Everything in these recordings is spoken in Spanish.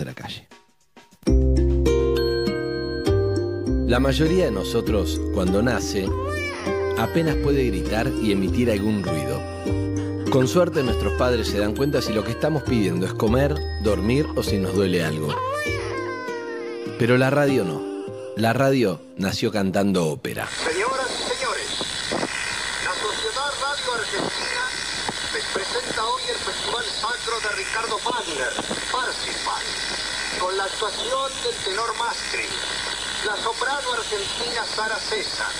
de la calle. La mayoría de nosotros, cuando nace, apenas puede gritar y emitir algún ruido. Con suerte nuestros padres se dan cuenta si lo que estamos pidiendo es comer, dormir o si nos duele algo. Pero la radio no. La radio nació cantando ópera. Señoras y señores, la Sociedad Radio Argentina les presenta hoy el Festival Sacro de Ricardo Wagner, actuación del tenor Mastri, la soprano argentina Sara César,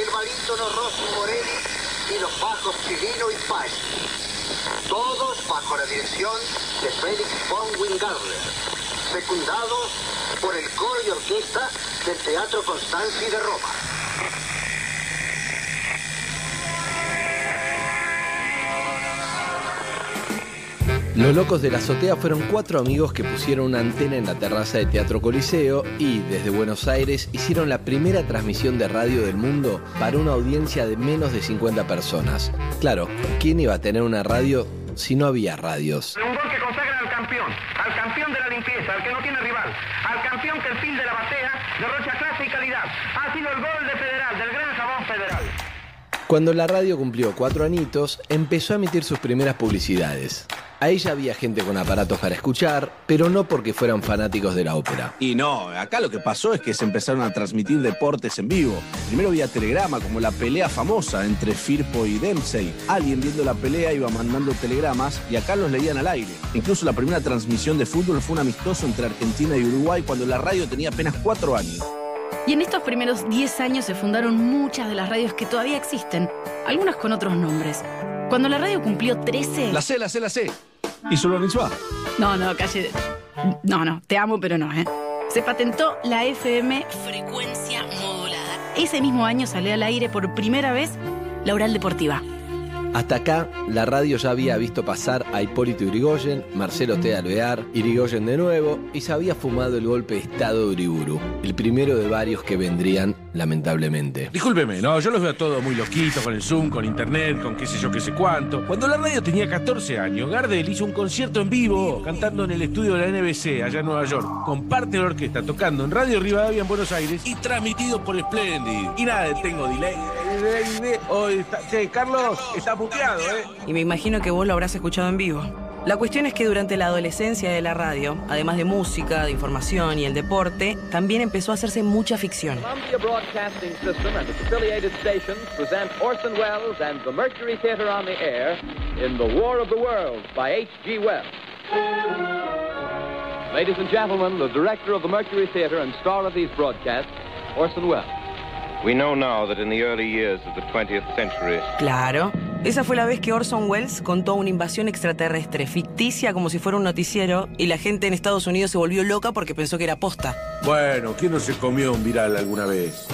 el barítono Rossi Morelli y los bajos Chilino y Paz. Todos bajo la dirección de Félix von Wingarler, secundados por el coro y orquesta del Teatro Constanzi de Roma. Los locos de la azotea fueron cuatro amigos que pusieron una antena en la terraza de Teatro Coliseo y desde Buenos Aires hicieron la primera transmisión de radio del mundo para una audiencia de menos de 50 personas. Claro, ¿quién iba a tener una radio si no había radios? Un gol que consagra al campeón, al campeón de la limpieza, al que no tiene rival, al campeón que el fin de la batea derrocha clase y calidad. Ha sido el gol de Federal, del gran jabón Federal. Cuando la radio cumplió cuatro anitos, empezó a emitir sus primeras publicidades. Ahí ya había gente con aparatos para escuchar, pero no porque fueran fanáticos de la ópera. Y no, acá lo que pasó es que se empezaron a transmitir deportes en vivo. Primero vía telegrama, como la pelea famosa entre Firpo y Dempsey. Alguien viendo la pelea iba mandando telegramas y acá los leían al aire. Incluso la primera transmisión de fútbol fue un amistoso entre Argentina y Uruguay cuando la radio tenía apenas cuatro años. Y en estos primeros 10 años se fundaron muchas de las radios que todavía existen, algunas con otros nombres. Cuando la radio cumplió 13... La sé, la sé, la sé. ¿Y solo Nitzua? No, no, calle... No, no, te amo, pero no, ¿eh? Se patentó la FM Frecuencia Modulada. Ese mismo año salió al aire por primera vez la Oral Deportiva. Hasta acá, la radio ya había visto pasar a Hipólito Urigoyen, Marcelo T. Alvear, Irigoyen de nuevo, y se había fumado el golpe de Estado de Uriburu, el primero de varios que vendrían, lamentablemente. Discúlpeme, no, yo los veo todos muy loquitos con el Zoom, con internet, con qué sé yo, qué sé cuánto. Cuando la radio tenía 14 años, Gardel hizo un concierto en vivo, cantando en el estudio de la NBC, allá en Nueva York, con parte de la orquesta, tocando en Radio Rivadavia en Buenos Aires y transmitido por Splendid. Y nada, tengo delay. delay, delay. Hoy está, che, Carlos, está buqueado, ¿eh? Y me imagino que vos lo habrás escuchado en vivo. La cuestión es que durante la adolescencia de la radio, además de música, de información y el deporte, también empezó a hacerse mucha ficción. Ladies and gentlemen, the director of the Mercury Theater and star of these broadcasts, Orson Welles. We know now that in the early years of the 20th century, Claro. Esa fue la vez que Orson Welles contó una invasión extraterrestre ficticia como si fuera un noticiero y la gente en Estados Unidos se volvió loca porque pensó que era posta. Bueno, ¿quién no se comió un viral alguna vez?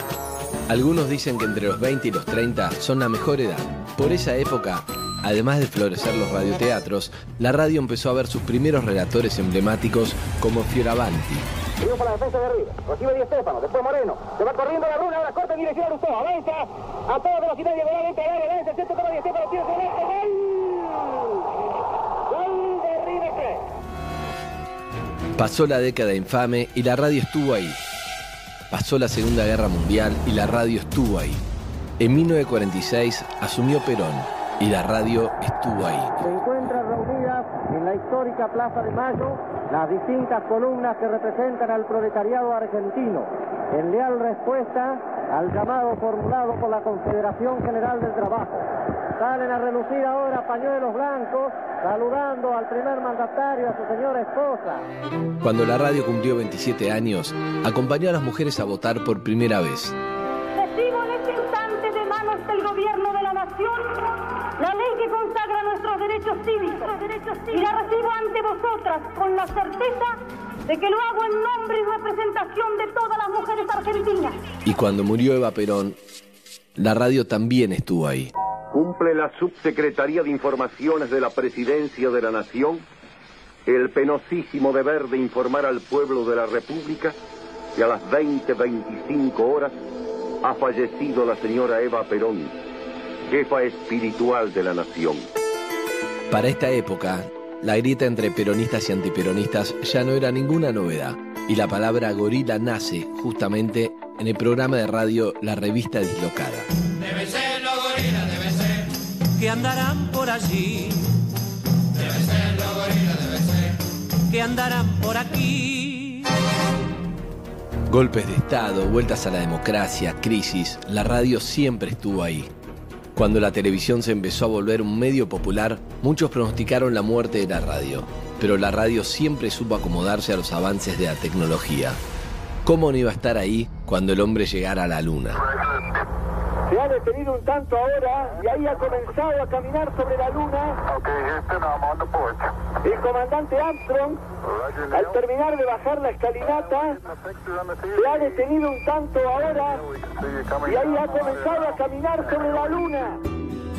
Algunos dicen que entre los 20 y los 30 son la mejor edad. Por esa época, además de florecer los radioteatros, la radio empezó a ver sus primeros relatores emblemáticos como Fioravanti, Triunfa la defensa de arriba. Recibe Di Stefano, después Moreno. Se va corriendo la runa, ahora corta en dirección a Lustó. Avanza a toda velocidad diagonal entre el área. Avanza el centro, toma Di Stefano, tira el ¡Gol! ¡Gol de River Plate! Pasó la década infame y la radio estuvo ahí. Pasó la Segunda Guerra Mundial y la radio estuvo ahí. En 1946 asumió Perón y la radio estuvo ahí. Se encuentran reunidas en la histórica Plaza de Mayo las distintas columnas que representan al proletariado argentino, en leal respuesta al llamado formulado por la Confederación General del Trabajo. Salen a relucir ahora pañuelos blancos, saludando al primer mandatario, a su señora esposa. Cuando la radio cumplió 27 años, acompañó a las mujeres a votar por primera vez. Recibo en este instante de manos del gobierno de la nación la ley que consagra nuestros derechos cívicos. Y la recibo ante vosotras con la certeza de que lo hago en nombre y representación de todas las mujeres argentinas. Y cuando murió Eva Perón, la radio también estuvo ahí. Cumple la Subsecretaría de Informaciones de la Presidencia de la Nación el penosísimo deber de informar al pueblo de la República que a las 20.25 horas ha fallecido la señora Eva Perón, jefa espiritual de la nación. Para esta época, la grieta entre peronistas y antiperonistas ya no era ninguna novedad, y la palabra gorila nace justamente en el programa de radio La Revista Dislocada. Debe ser los gorilas, debe ser. Que andarán por allí. Debe ser los gorilas, debe ser. Que andarán por aquí. Golpes de Estado, vueltas a la democracia, crisis, la radio siempre estuvo ahí. Cuando la televisión se empezó a volver un medio popular, muchos pronosticaron la muerte de la radio, pero la radio siempre supo acomodarse a los avances de la tecnología. ¿Cómo no iba a estar ahí cuando el hombre llegara a la luna? Se ha detenido un tanto ahora y ahí ha comenzado a caminar sobre la luna. El comandante Armstrong, al terminar de bajar la escalinata, se ha detenido un tanto ahora y ahí ha comenzado a caminar sobre la luna.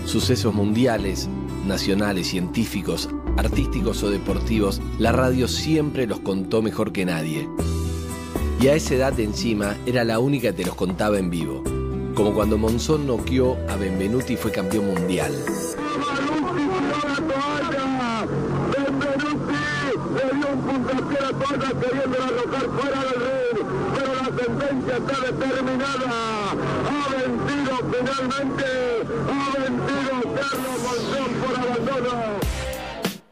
Sucesos mundiales, nacionales, científicos, artísticos o deportivos, la radio siempre los contó mejor que nadie. Y a esa edad encima era la única que te los contaba en vivo. Como cuando Monzón noqueó a Benvenuti y fue campeón mundial.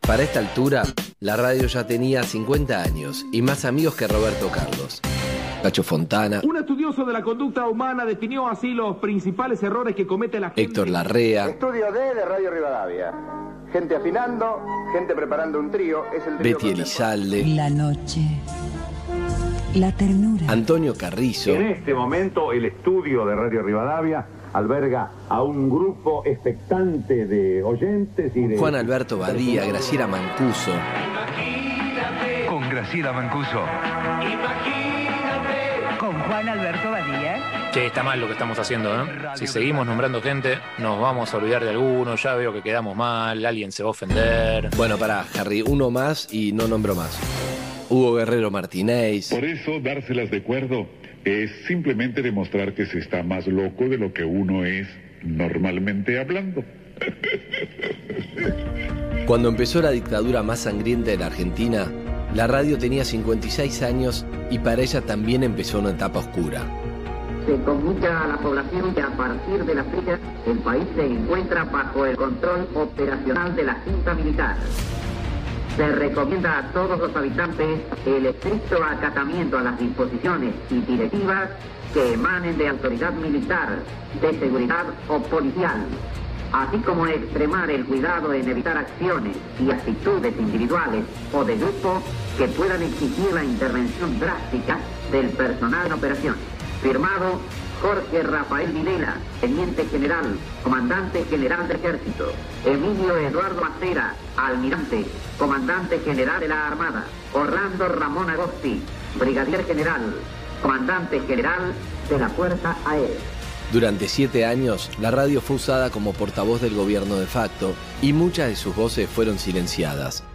Para esta altura, la radio ya tenía 50 años y más amigos que Roberto Carlos. Cacho Fontana, Un estudioso de la conducta humana definió así los principales errores que comete la gente. Héctor Larrea, Estudio D de Radio Rivadavia. Gente afinando, gente preparando un trío. Es el trío Betty Elizalde, La noche. La ternura. Antonio Carrizo, En este momento el estudio de Radio Rivadavia alberga a un grupo expectante de oyentes y de... Juan Alberto Badía, Graciela Mancuso, Con Graciela Mancuso. Con Juan Alberto Badía. Che, está mal lo que estamos haciendo, ¿eh? Si seguimos nombrando gente, nos vamos a olvidar de alguno, ya veo que quedamos mal, alguien se va a ofender. Bueno, para Harry, uno más y no nombro más. Hugo Guerrero Martínez, Por eso, dárselas de cuerdo es simplemente demostrar que se está más loco de lo que uno es normalmente hablando. Cuando empezó la dictadura más sangrienta de la Argentina, la radio tenía 56 años y para ella también empezó una etapa oscura. Se comunica a la población que a partir de la fecha el país se encuentra bajo el control operacional de la Junta Militar. Se recomienda a todos los habitantes el estricto acatamiento a las disposiciones y directivas que emanen de autoridad militar, de seguridad o policial, así como extremar el cuidado en evitar acciones y actitudes individuales o de grupo que puedan exigir la intervención drástica del personal en operación. Firmado Jorge Rafael Videla, Teniente General, Comandante General del Ejército. Emilio Eduardo Acera, Almirante, Comandante General de la Armada. Orlando Ramón Agosti, Brigadier General, Comandante General de la Fuerza Aérea. Durante siete años, la radio fue usada como portavoz del gobierno de facto y muchas de sus voces fueron silenciadas.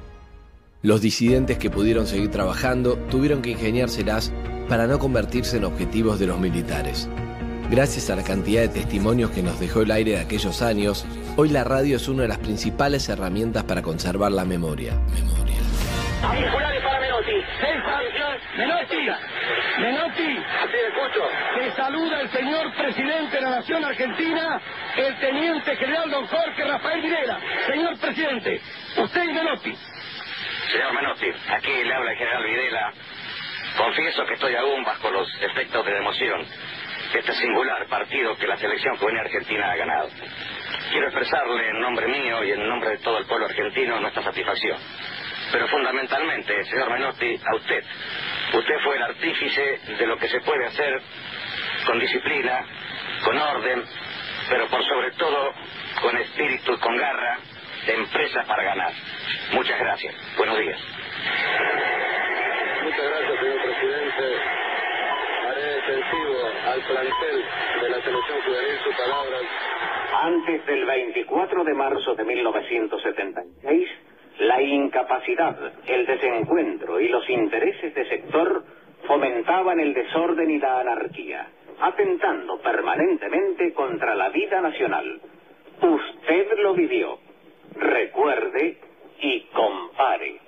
Los disidentes que pudieron seguir trabajando tuvieron que ingeniárselas para no convertirse en objetivos de los militares. Gracias a la cantidad de testimonios que nos dejó el aire de aquellos años, hoy la radio es una de las principales herramientas para conservar la memoria. Menotti. Menotti. Menotti. Así escucho. Te saluda el señor presidente de la Nación Argentina, el teniente general don Jorge Rafael Videla. Señor presidente, usted y Menotti. Señor Menotti, aquí le habla el general Videla. Confieso que estoy aún bajo los efectos de la emoción de este singular partido que la selección juvenil argentina ha ganado. Quiero expresarle en nombre mío y en nombre de todo el pueblo argentino nuestra satisfacción. Pero fundamentalmente, señor Menotti, a usted. Usted fue el artífice de lo que se puede hacer con disciplina, con orden, pero por sobre todo con espíritu y con garra de empresa para ganar. Muchas gracias. Buenos días. Muchas gracias, señor presidente. Haré extensivo al plantel de la selección juvenil sus palabras. Antes del 24 de marzo de 1976, la incapacidad, el desencuentro y los intereses de sector fomentaban el desorden y la anarquía, atentando permanentemente contra la vida nacional. Usted lo vivió. Recuerde y compare.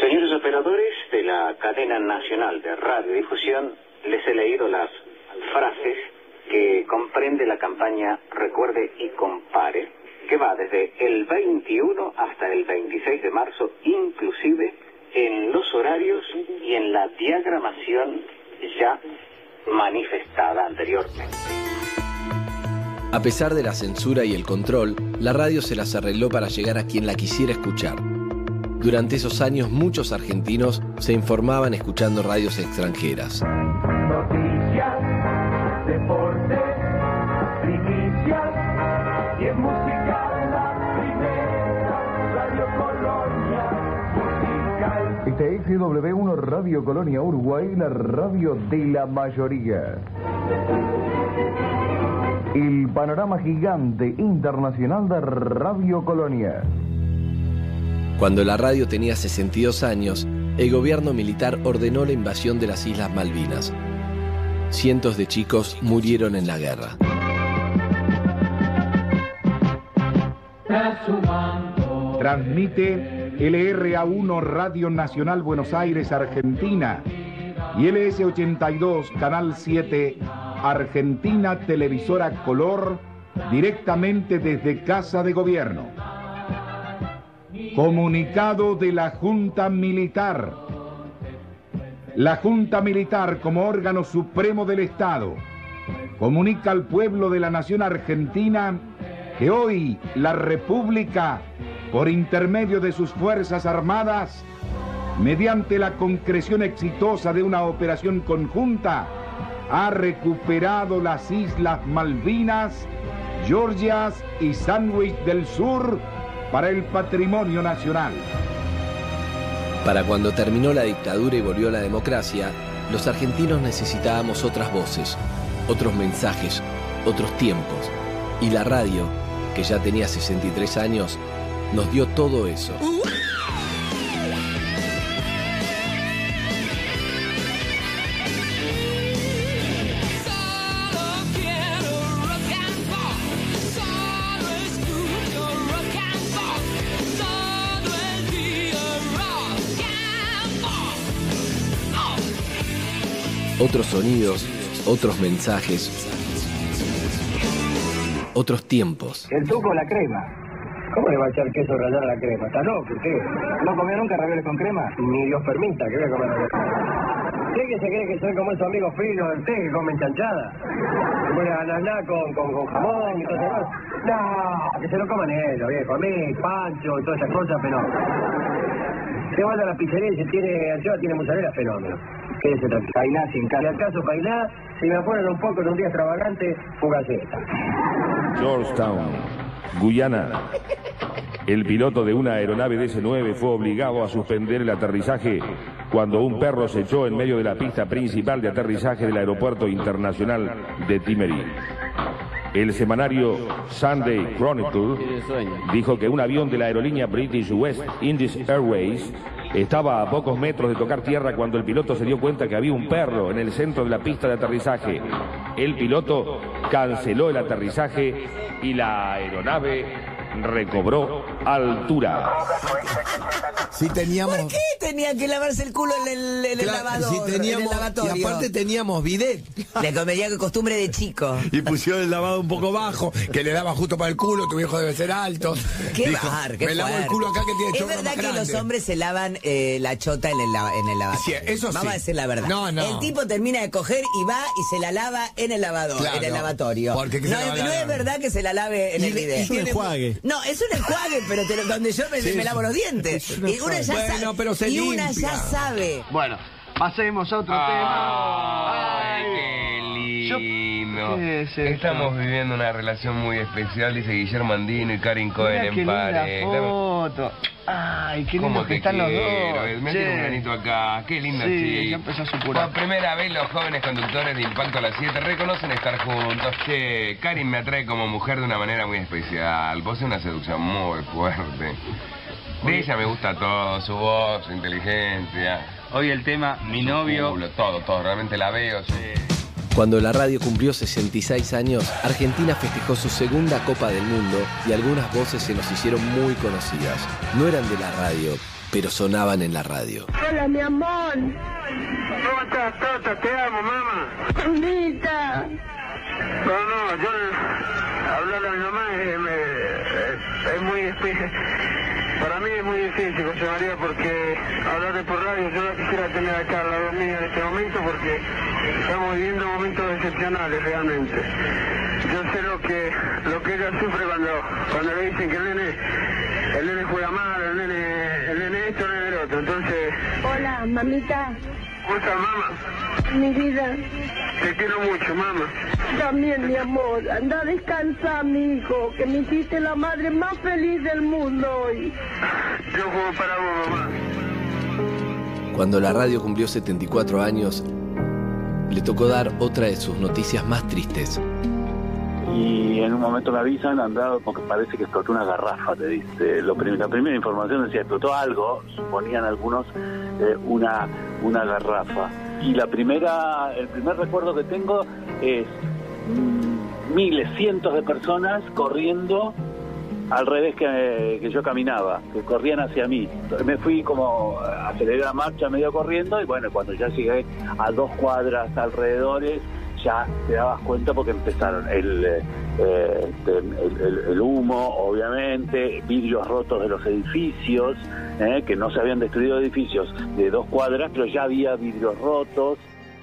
Señores operadores de la cadena nacional de radiodifusión, les he leído las frases que comprende la campaña Recuerde y compare, que va desde el 21 hasta el 26 de marzo, inclusive en los horarios y en la diagramación ya manifestada anteriormente. A pesar de la censura y el control, la radio se las arregló para llegar a quien la quisiera escuchar. Durante esos años muchos argentinos se informaban escuchando radios extranjeras. Noticias, deporte, es XW1 Radio Colonia Uruguay, la radio de la mayoría. El panorama gigante internacional de Radio Colonia. Cuando la radio tenía 62 años, el gobierno militar ordenó la invasión de las Islas Malvinas. Cientos de chicos murieron en la guerra. Transmite LRA1 Radio Nacional Buenos Aires, Argentina y LS82 Canal 7 Argentina Televisora Color directamente desde Casa de Gobierno. Comunicado de la Junta Militar. La Junta Militar como órgano supremo del Estado comunica al pueblo de la nación argentina que hoy la República, por intermedio de sus Fuerzas Armadas, mediante la concreción exitosa de una operación conjunta, ha recuperado las Islas Malvinas, Georgias y Sandwich del Sur para el patrimonio nacional. Para cuando terminó la dictadura y volvió la democracia, los argentinos necesitábamos otras voces, otros mensajes, otros tiempos. Y la radio, que ya tenía 63 años, nos dio todo eso. Otros sonidos, otros mensajes, otros tiempos. El tuco o la crema. ¿Cómo le va a echar queso rallado a la crema? ¿Está loco usted? ¿No comió nunca ravioles con crema? Ni Dios permita que voy a comer. ¿Qué que se cree que soy como esos amigos finos del té que comen chanchada? Que ponen ananá con, con, con jamón y todo eso. No, que se lo coman ellos, viejo. A mí, pancho y todas esas cosas, pero... Se vaya a la pizzería y si tiene anchoa, tiene mozzarella, fenómeno. Quédese tranquilo. Painá sin casa. Si acaso painá, si me apuran un poco en un día extravagante, fugaceta. Georgetown, Guyana. El piloto de una aeronave DC-9 fue obligado a suspender el aterrizaje cuando un perro se echó en medio de la pista principal de aterrizaje del aeropuerto internacional de Timerí. El semanario Sunday Chronicle dijo que un avión de la aerolínea British West Indies Airways estaba a pocos metros de tocar tierra cuando el piloto se dio cuenta que había un perro en el centro de la pista de aterrizaje. El piloto canceló el aterrizaje y la aeronave recobró altura. Si teníamos. ¿Por qué tenía que lavarse el culo en el, en el Claro, lavador, si en el teníamos, lavatorio? y aparte teníamos bidet. Le comería costumbre de chico. Y pusieron el lavado un poco bajo, que le daba justo para el culo, tu viejo debe ser alto. Qué Dijo, bar, qué Me lavo el fuerte. culo acá que tiene Es chorro verdad más que grande. los hombres se lavan eh, la chota en el, lava- en el lavatorio. Sí, eso Vamos sí. a decir la verdad. No, no. El tipo termina de coger y va y se la lava en el lavador, Claro. en el lavatorio. Porque que no, se lava es- la- no es verdad que se la lave en Y el video. y tiene- No, es un enjuague, pero te lo- donde yo me, Sí, me lavo los dientes. Y una ya enjuague. sabe. Bueno, pero se y una limpia. ya sabe. Bueno, pasemos a otro Ay, tema. qué lindo. ¿Qué es? Estamos viviendo una relación muy especial, dice Guillermo Andino y Karin Cohen Mira qué en linda foto. Ay, qué ¿Cómo lindo que están los dos. Un granito acá. Qué lindo Sí, ya empezó. Por primera vez los jóvenes conductores de Impacto a las 7 reconocen estar juntos. Che, Karin me atrae como mujer de una manera muy especial. Posee una seducción muy fuerte. De ella me gusta todo, su voz, su inteligencia. Hoy el tema, mi novio. culo, todo, todo. Realmente la veo, sí. Cuando la radio cumplió 66 años, Argentina festejó su segunda Copa del Mundo y algunas voces se nos hicieron muy conocidas. No eran de la radio, pero sonaban en la radio. Hola, mi amor. ¿Cómo estás, Tata? Te amo, mamá. Mamita. No, no, yo hablar a mi mamá es, me- es muy difícil. Para mí es muy difícil, José María, porque hablarle por radio, yo no quisiera tener acá al lado mío en este momento porque estamos viviendo momentos excepcionales realmente. Yo sé lo que lo que ella sufre cuando, cuando le dicen que el nene, el nene juega mal, el nene, el nene esto, el nene el otro. Entonces, Hola, mamita. ¿Cómo estás, mamá? Mi vida. Te quiero mucho, mamá. También, mi amor. Anda a descansar, mi hijo, que me hiciste la madre más feliz del mundo hoy. Yo juego para vos, mamá. Cuando la radio cumplió 74 años, le tocó dar otra de sus noticias más tristes. Y en un momento me avisan, andado porque parece que explotó una garrafa, te dice. La primera información decía explotó algo, suponían algunos eh, una, una garrafa. Y la primera, el primer recuerdo que tengo es mm, miles, cientos de personas corriendo al revés que, que yo caminaba, que corrían hacia mí. Me fui como, aceleré la marcha medio corriendo y bueno, cuando ya llegué a dos cuadras alrededores, ya te dabas cuenta porque empezaron el, eh, este, el, el- el humo, obviamente, vidrios rotos de los edificios, eh, que no se habían destruido edificios de dos cuadras, pero ya había vidrios rotos.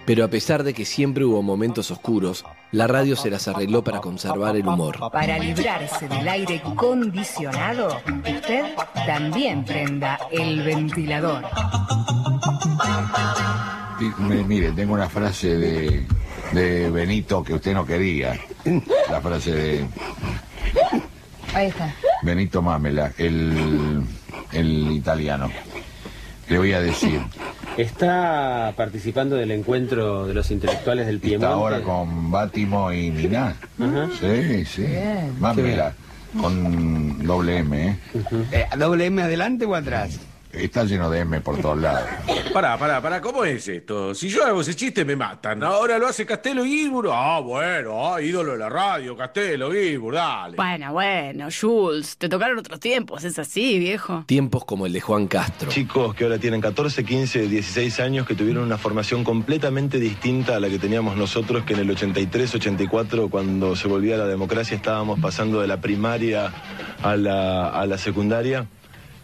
Pero a pesar de que siempre hubo momentos oscuros, la radio se las arregló para conservar el humor. Para librarse del aire acondicionado, usted también prenda el ventilador. Mi- Mire, tengo una frase de, de Benito que usted no quería. La frase de Ahí está. Benito Mamela, el, el italiano. Le voy a decir, Está participando del encuentro de los intelectuales del Piemonte. está ahora con Bátimo y Miná. Sí, sí. Bien. Mamela, con doble M, ¿eh? ¿Doble M adelante o atrás? Está lleno de M por todos lados. Pará, pará, pará, ¿cómo es esto? Si yo hago ese chiste me matan. Ahora lo hace Castelo Guibur. Ah, bueno, ah, ídolo de la radio, Castelo Guibur, dale. Bueno, bueno, Jules, te tocaron otros tiempos, es así, viejo. Tiempos como el de Juan Castro. Chicos que ahora tienen 14, 15, 16 años que tuvieron una formación completamente distinta a la que teníamos nosotros, que en el 83, 84, cuando se volvía la democracia, estábamos pasando de la primaria a la, a la secundaria.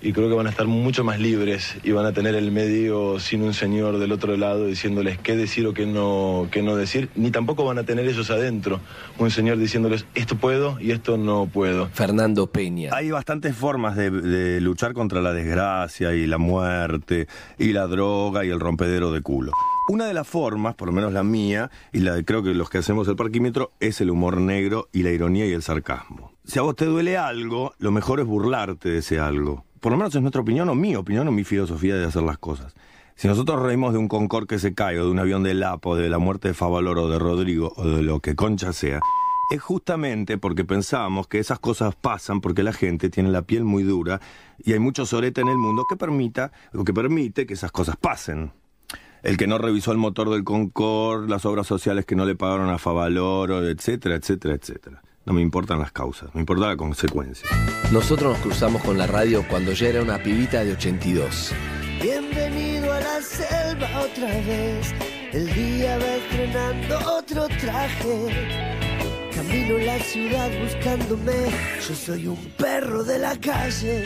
Y creo que van a estar mucho más libres y van a tener el medio sin un señor del otro lado diciéndoles qué decir o qué no, qué no decir, ni tampoco van a tener ellos adentro un señor diciéndoles esto puedo y esto no puedo. Fernando Peña. Hay bastantes formas de, de luchar contra la desgracia y la muerte y la droga y el rompedero de culo. Una de las formas, por lo menos la mía, y la de creo que los que hacemos el parquímetro, es el humor negro y la ironía y el sarcasmo. Si a vos te duele algo, lo mejor es burlarte de ese algo. Por lo menos es nuestra opinión o mi opinión o mi filosofía de hacer las cosas. Si nosotros reímos de un Concorde que se cae, o de un avión de Lapo, de la muerte de Favaloro, o de Rodrigo, o de lo que concha sea, es justamente porque pensamos que esas cosas pasan porque la gente tiene la piel muy dura y hay mucho sorete en el mundo que permita, o que permite que esas cosas pasen. El que no revisó el motor del Concorde, las obras sociales que no le pagaron a Favaloro, etcétera, etcétera, etcétera. No me importan las causas, me importa la consecuencia. Nosotros nos cruzamos con la radio cuando ya era una pibita de 82. Bienvenido a la selva otra vez. El día va estrenando otro traje. Camino la ciudad buscándome. Yo soy un perro de la calle.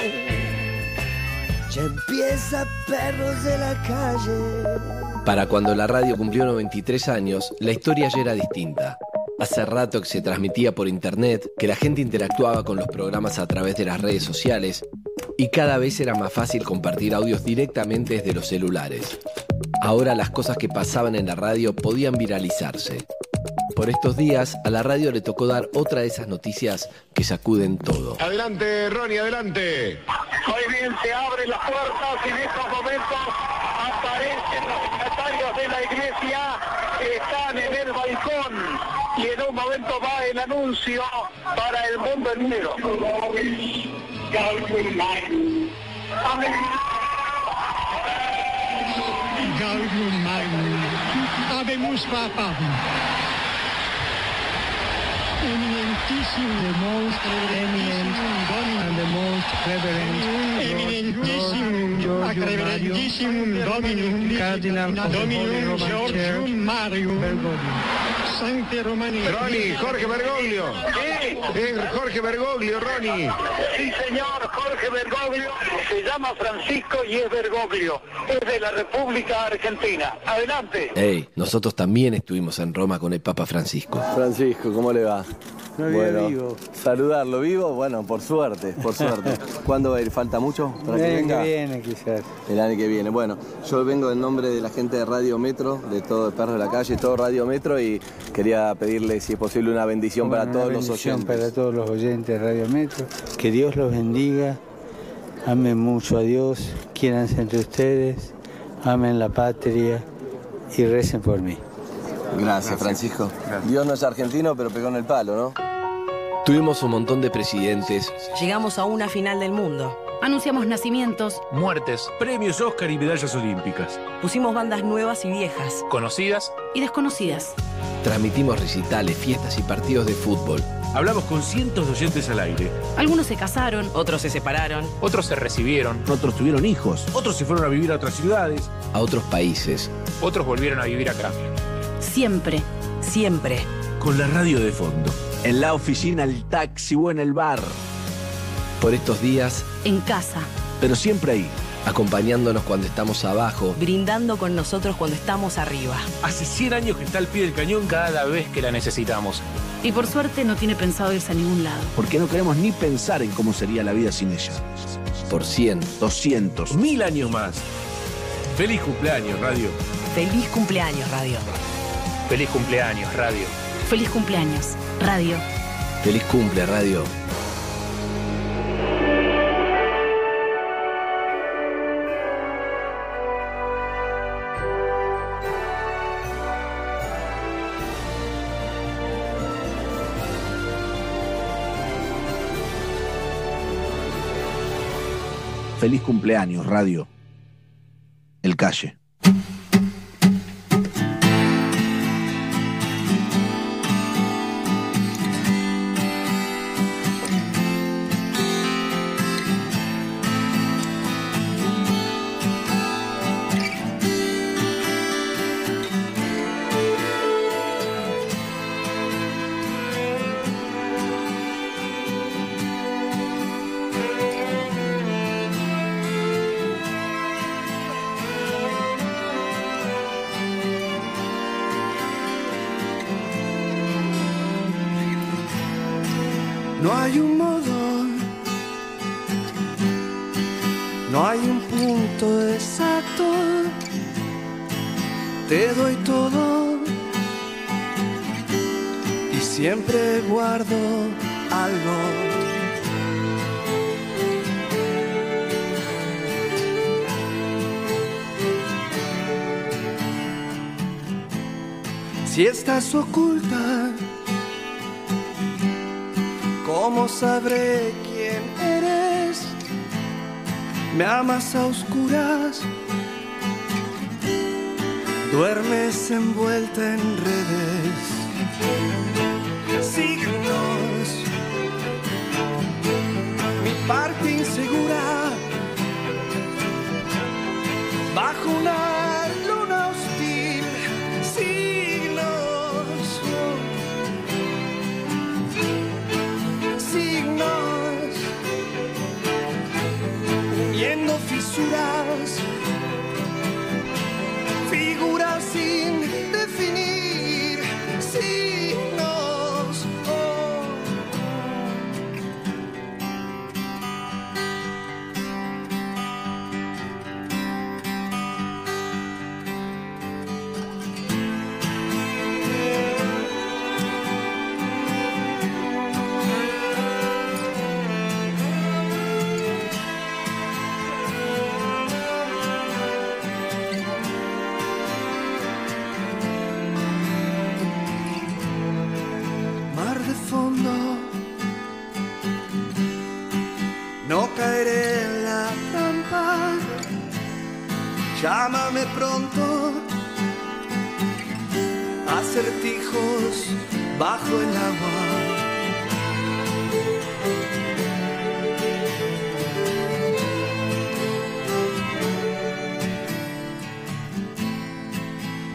Ya empieza perros de la calle. Para cuando la radio cumplió 93 años, la historia ya era distinta. Hace rato que se transmitía por internet, que la gente interactuaba con los programas a través de las redes sociales y cada vez era más fácil compartir audios directamente desde los celulares. Ahora las cosas que pasaban en la radio podían viralizarse. Por estos días, a la radio le tocó dar otra de esas noticias que sacuden todo. Adelante, Ronnie, adelante. Hoy bien se abren las puertas y en estos momentos aparecen los secretarios de la iglesia que están en el balcón y en un momento va el anuncio para el mundo entero. Gaudium Magnum. Habemus Papam. Eminentissimo, Eminentissimum, ac reverentissimum Dominum Cardinal Dominum Georgium Mario Sancte Romani Ronnie, Jorge Bergoglio. Eh, Jorge Bergoglio, Ronnie. Sí, señor, Jorge Bergoglio, se llama Francisco y es Bergoglio, es de la República Argentina. Adelante. Ey, nosotros también estuvimos en Roma con el Papa Francisco. Francisco, ¿cómo le va? Bien, vivo. saludarlo vivo, bueno, por suerte, por suerte. ¿Cuándo va a ir? ¿Falta mucho para que El año venga? que viene, quizás. El año que viene. Bueno, yo vengo en nombre de la gente de Radio Metro, de todo el Perro de la Calle, todo Radio Metro, y quería pedirle, si es posible, una bendición para Una todos los bendición oyentes. Para todos los oyentes de Radio Metro. Que Dios los bendiga. Amen mucho a Dios. Quieranse entre ustedes. Amen la patria. Y recen por mí. Gracias, Francisco. Dios no es argentino, pero pegó en el palo, ¿no? Tuvimos un montón de presidentes, Llegamos a una final del mundo. Anunciamos nacimientos, Muertes, premios Oscar y medallas olímpicas. Pusimos bandas nuevas y viejas. Conocidas. y desconocidas. transmitimos recitales, fiestas y partidos de fútbol. Hablamos con cientos de oyentes al aire. Algunos se casaron, Otros se separaron. Otros se recibieron. Otros tuvieron hijos. Otros se fueron a vivir a otras ciudades. a otros países. Otros volvieron a vivir acá. siempre. Siempre. Con la radio de fondo. En la oficina, el taxi o en el bar. Por estos días, En casa. Pero siempre ahí. acompañándonos cuando estamos abajo, Brindando con nosotros cuando estamos arriba. Hace 100 años que está al pie del cañón cada vez que la necesitamos. Y por suerte no tiene pensado irse a ningún lado. Porque no queremos ni pensar en cómo sería la vida sin ella. por 100. 200. Mil años más. Feliz cumpleaños, radio. Feliz cumpleaños, radio. Feliz cumpleaños, radio. Feliz cumpleaños. Radio. Feliz cumple, radio. Feliz cumpleaños, radio. El calle. Estás oculta, ¿Cómo sabré quién eres? Me amas a oscuras, acertijos bajo el agua.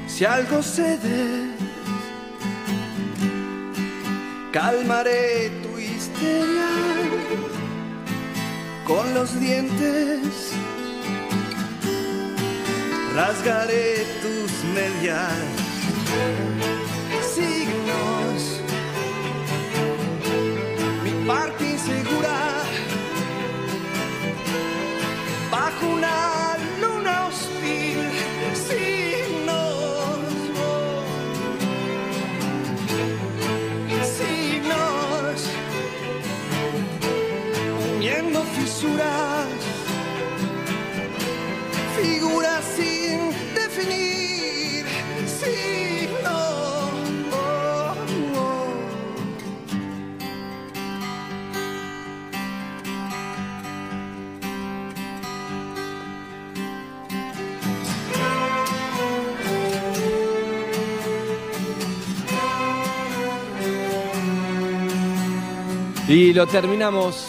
Si algo cede, calmaré tu histeria con los dientes. Rasgaré tus medias, signos, mi parte insegura, bajo una Y lo terminamos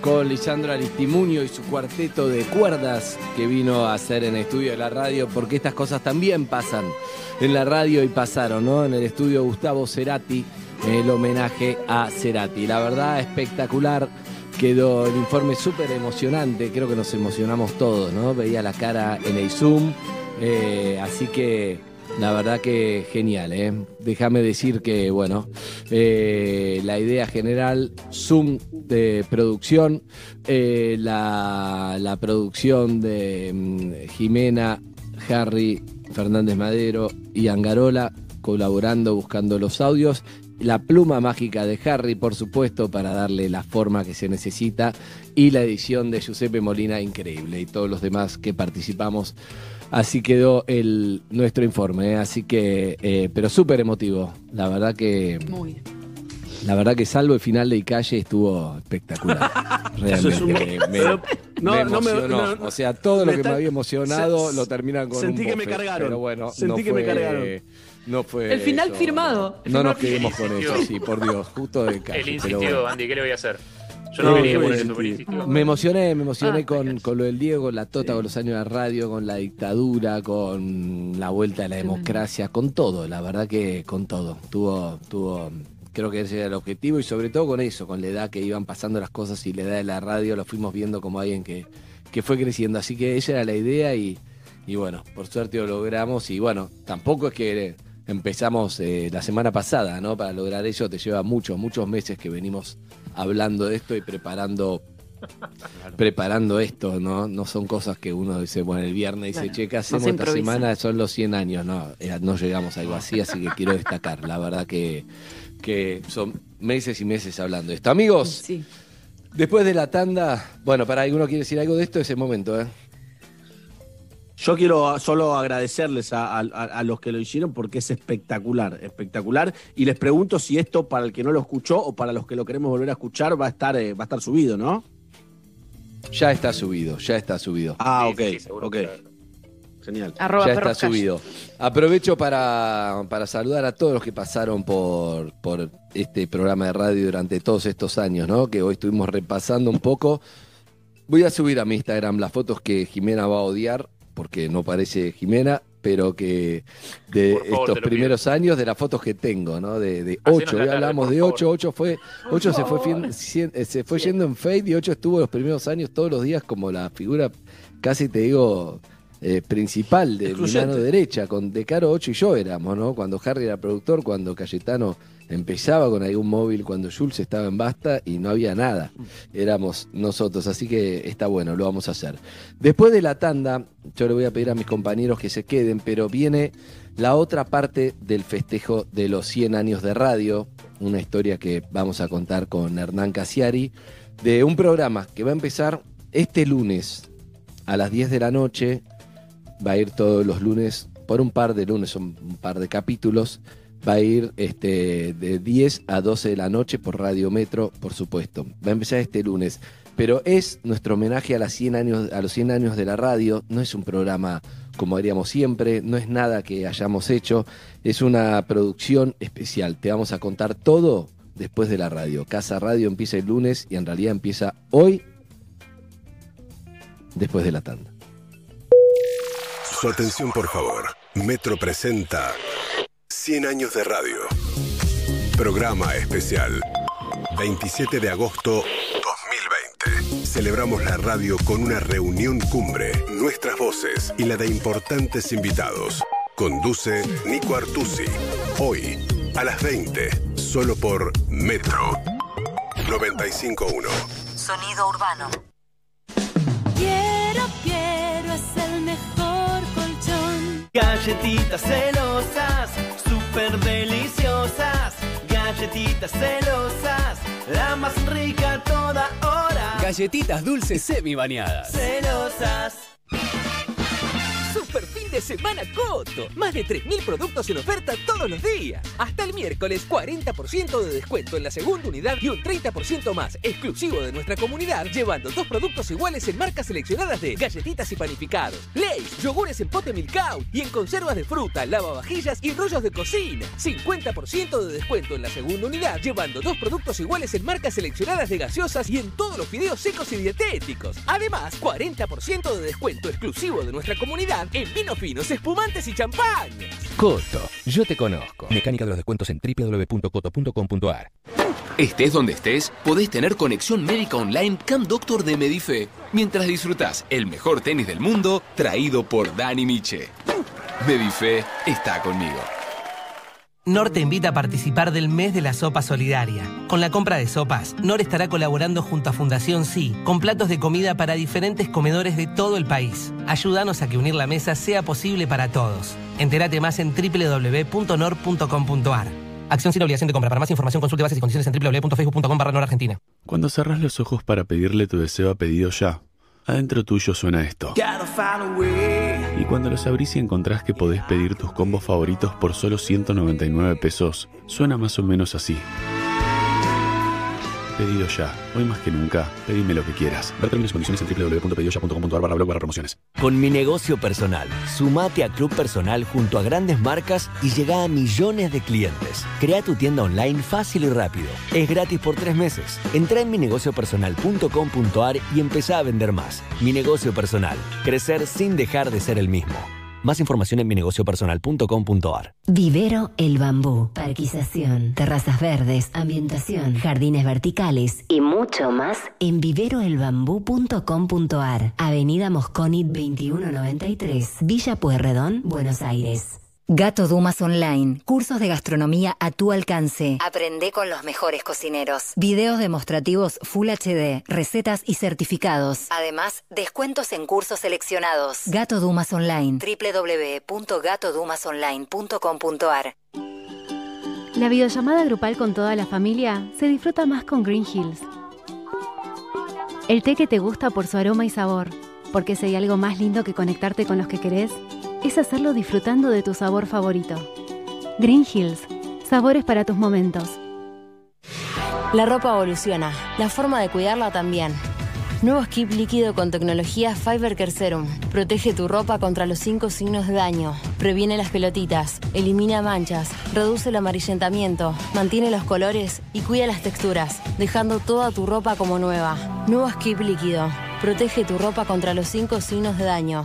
con Lisandro Aristimuño y su cuarteto de cuerdas que vino a hacer en el estudio de la radio, porque estas cosas también pasan en la radio y pasaron, ¿no? En el estudio Gustavo Cerati, el homenaje a Cerati. La verdad, espectacular. Quedó el informe súper emocionante, creo que nos emocionamos todos, ¿no? Veía la cara en el Zoom, eh, así que la verdad que genial, ¿eh? Déjame decir que, bueno, eh, la idea general, Zoom de producción, eh, la, la producción de mm, Jimena, Harry, Fernández Madero y Angarola, colaborando, buscando los audios. La pluma mágica de Harry, por supuesto, para darle la forma que se necesita. Y la edición de Giuseppe Molina, increíble. Y todos los demás que participamos. Así quedó el, nuestro informe, ¿eh? así que, eh, pero súper emotivo. La verdad que. Muy. La verdad que salvo el final de Icalle estuvo espectacular. Realmente. Eso es un- me, me- Pero- no, me no me- emocionó. no, o sea, todo lo que está- me había emocionado se- lo terminan con sentí un que me cargaron. Pero bueno, Sentí no que me fue- cargaron. No fue. El final eso, firmado. No, no nos El final quedemos con eso, sí, por Dios, justo de calle. Él pero insistió, bueno. Andy, ¿qué le voy a hacer? Yo No, poner me. Me emocioné, me emocioné Ah, con, con lo del Diego, con la Tota, con los años de radio, con la dictadura, con la vuelta de la democracia, con todo, la verdad que con todo. Tuvo, tuvo, creo que ese era el objetivo y sobre todo con eso, con la edad que iban pasando las cosas y la edad de la radio, lo fuimos viendo como alguien que, que fue creciendo. Así que esa era la idea y, y bueno, por suerte lo logramos y bueno, tampoco es que empezamos eh, la semana pasada, ¿no? Para lograr eso te lleva muchos, muchos meses que venimos hablando de esto y preparando preparando esto, ¿no? No son cosas que uno dice, bueno, el viernes dice, Claro, che, ¿qué hacemos esta semana? Son los 100 años, no, eh, no llegamos a algo así, así que quiero destacar, la verdad que, que son meses y meses hablando de esto. Amigos, Sí. después de la tanda, bueno, para alguno quiere decir algo de esto, es el momento, ¿eh? Yo quiero solo agradecerles a, a- a los que lo hicieron porque es espectacular, espectacular. Y les pregunto si esto, para el que no lo escuchó o para los que lo queremos volver a escuchar, va a estar, eh, va a estar subido, ¿no? Ya está subido, ya está subido. Ah, ok, sí, ok. Genial. Arroba ya está subido. Aprovecho para, para saludar a todos los que pasaron por, por este programa de radio durante todos estos años, ¿no? Que hoy estuvimos repasando un poco. Voy a subir a mi Instagram las fotos que Jimena va a odiar, porque no parece Jimena, pero que de favor, estos primeros años, de las fotos que tengo, ¿no? De, de Hacenos ocho, la hoy tarde, hablamos de favor. ocho, ocho fue, ocho se fue, fin- cien- eh, se fue yendo en fade y ocho estuvo los primeros años todos los días como la figura, casi te digo, eh, principal de mi mano derecha, con De Caro 8 y yo éramos, ¿no? Cuando Harry era productor, cuando Cayetano empezaba con algún móvil, cuando Jules estaba en Basta y no había nada. Éramos nosotros, así que está bueno, lo vamos a hacer. Después de la tanda, yo le voy a pedir a mis compañeros que se queden, pero viene la otra parte del festejo de los 100 años de radio, una historia que vamos a contar con Hernán Casiari, de un programa que va a empezar este lunes a las 10 de la noche va a ir todos los lunes, por un par de lunes, un par de capítulos, va a ir este, de 10 a 12 de la noche por Radio Metro, por supuesto. Va a empezar este lunes. pero es nuestro homenaje a, las 100 años, a los 100 años de la radio. No es un programa como haríamos siempre, no es nada que hayamos hecho, es una producción especial. Te vamos a contar todo después de la radio. Casa Radio empieza el lunes y en realidad empieza hoy, después de la tanda. Su atención, por favor. Metro presenta 100 años de radio. Programa especial. 27 de agosto 2020. Celebramos la radio con una reunión cumbre, nuestras voces y la de importantes invitados. Conduce Nico Artusi. Hoy, a las 20, solo por Metro 95.1. Sonido urbano. Quiero, quiero, es el mejor colchón. Galletitas celosas, súper deliciosas. Galletitas celosas, la más rica toda hora. Galletitas dulces semi bañadas. Celosas. Semana Coto. Más de 3.000 productos en oferta todos los días. Hasta el miércoles 40% de descuento en la segunda unidad y un 30% más exclusivo de nuestra comunidad, llevando dos productos iguales en marcas seleccionadas de galletitas y panificados, Lay's, yogures en pote Milkout y en conservas de fruta, lavavajillas y rollos de cocina. 50% de descuento en la segunda unidad, llevando dos productos iguales en marcas seleccionadas de gaseosas y en todos los fideos secos y dietéticos. Además, 40% de descuento exclusivo de nuestra comunidad en vinos finos, espumantes y champañas. Coto, yo te conozco. Mecánica de los descuentos en www.coto.com.ar. Estés donde estés, podés tener conexión médica online Camp Doctor de Medife, mientras disfrutás el mejor tenis del mundo traído por Dani Miche. Medife está conmigo. NOR te invita a participar del mes de la sopa solidaria. Con la compra de sopas, NOR estará colaborando junto a Fundación Sí, con platos de comida para diferentes comedores de todo el país. Ayúdanos a que unir la mesa sea posible para todos. Entérate más en www.nor.com.ar. Acción sin obligación de compra. Para más información consulte bases y condiciones en www.facebook.com barra. Cuando cerrás los ojos para pedirle tu deseo a pedido ya, adentro tuyo suena esto. Y cuando los abrís y encontrás que podés pedir tus combos favoritos por solo 199 pesos, suena más o menos así. Pedido ya. Hoy más que nunca, pedime lo que quieras. Ver términos y condiciones en www.pedidoya.com.ar barra blog barra promociones. Con mi negocio personal, sumate a Club Personal junto a grandes marcas y llega a millones de clientes. Crea tu tienda online fácil y rápido. Es gratis por tres meses. Entra en minegociopersonal.com.ar y empezá a vender más. Mi negocio personal. Crecer sin dejar de ser el mismo. Más información en minegociopersonal.com.ar. Vivero El Bambú. Parquización, terrazas verdes, ambientación, jardines verticales y mucho más en viveroelbambú.com.ar. Avenida Mosconi 2193, Villa Pueyrredón, Buenos Aires. Gato Dumas Online. Cursos de gastronomía a tu alcance. Aprende con los mejores cocineros. Videos demostrativos Full HD, recetas y certificados. Además, descuentos en cursos seleccionados. Gato Dumas Online. www.gatodumasonline.com.ar La videollamada grupal con toda la familia se disfruta más con Green Hills. El té que te gusta por su aroma y sabor, porque si hay algo más lindo que conectarte con los que querés, es hacerlo disfrutando de tu sabor favorito. Green Hills, sabores para tus momentos. La ropa evoluciona, la forma de cuidarla también. Nuevo skip líquido con tecnología Fiber Care Serum. Protege tu ropa contra los cinco signos de daño. Previene las pelotitas, elimina manchas, reduce el amarillentamiento, mantiene los colores y cuida las texturas, dejando toda tu ropa como nueva. Nuevo skip líquido. Protege tu ropa contra los cinco signos de daño.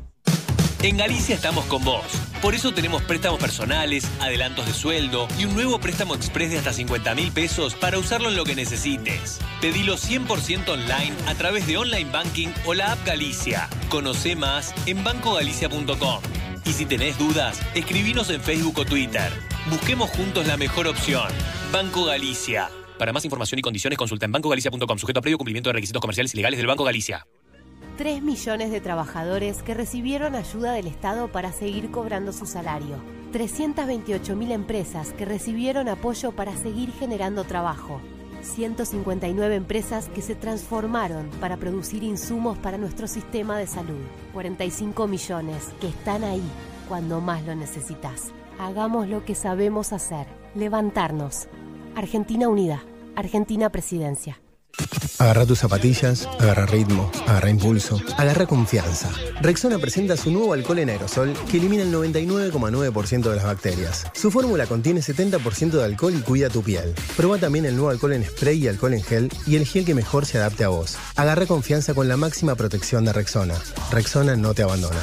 En Galicia estamos con vos. Por eso tenemos préstamos personales, adelantos de sueldo y un nuevo préstamo express de hasta 50 mil pesos para usarlo en lo que necesites. Pedilo 100% online a través de online banking o la app Galicia. Conoce más en bancogalicia.com. Y si tenés dudas, escribinos en Facebook o Twitter. Busquemos juntos la mejor opción. Banco Galicia. Para más información y condiciones consulta en bancogalicia.com, sujeto a previo cumplimiento de requisitos comerciales y legales del Banco Galicia. 3 millones de trabajadores que recibieron ayuda del Estado para seguir cobrando su salario. 328.000 empresas que recibieron apoyo para seguir generando trabajo. 159 empresas que se transformaron para producir insumos para nuestro sistema de salud. 45 millones que están ahí cuando más lo necesitas. Hagamos lo que sabemos hacer. Levantarnos. Argentina Unida. Argentina Presidencia. Agarra tus zapatillas, agarra ritmo, agarra impulso, agarra confianza. Rexona presenta su nuevo alcohol en aerosol que elimina el 99,9% de las bacterias. Su fórmula contiene 70% de alcohol y cuida tu piel. Proba también el nuevo alcohol en spray y alcohol en gel y el gel que mejor se adapte a vos. Agarra confianza con la máxima protección de Rexona. Rexona no te abandona.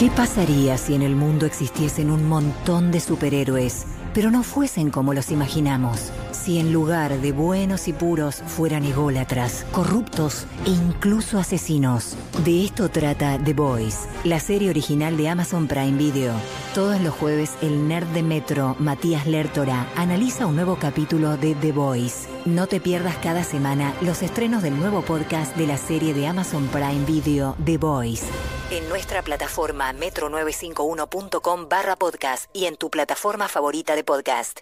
¿Qué pasaría si en el mundo existiesen un montón de superhéroes, pero no fuesen como los imaginamos? Si en lugar de buenos y puros fueran ególatras, corruptos e incluso asesinos. De esto trata The Boys, la serie original de Amazon Prime Video. Todos los jueves el nerd de Metro, Matías Lertora, analiza un nuevo capítulo de The Boys. No te pierdas cada semana los estrenos del nuevo podcast de la serie de Amazon Prime Video The Boys. En nuestra plataforma metro951.com barra podcast y en tu plataforma favorita de podcast.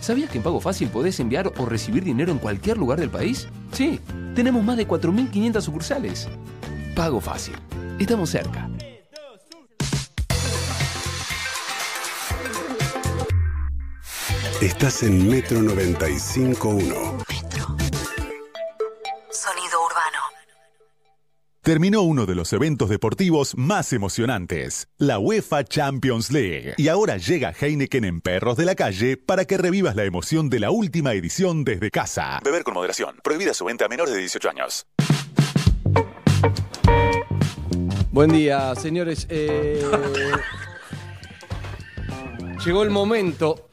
¿Sabías que en Pago Fácil podés enviar o recibir dinero en cualquier lugar del país? Sí, tenemos más de 4.500 sucursales. Pago Fácil. Estamos cerca. Estás en Metro 95.1. Terminó uno de los eventos deportivos más emocionantes, la UEFA Champions League. Y ahora llega Heineken en Perros de la Calle para que revivas la emoción de la última edición desde casa. Beber con moderación. Prohibida su venta a menores de 18 años. Buen día, señores. Eh, llegó el momento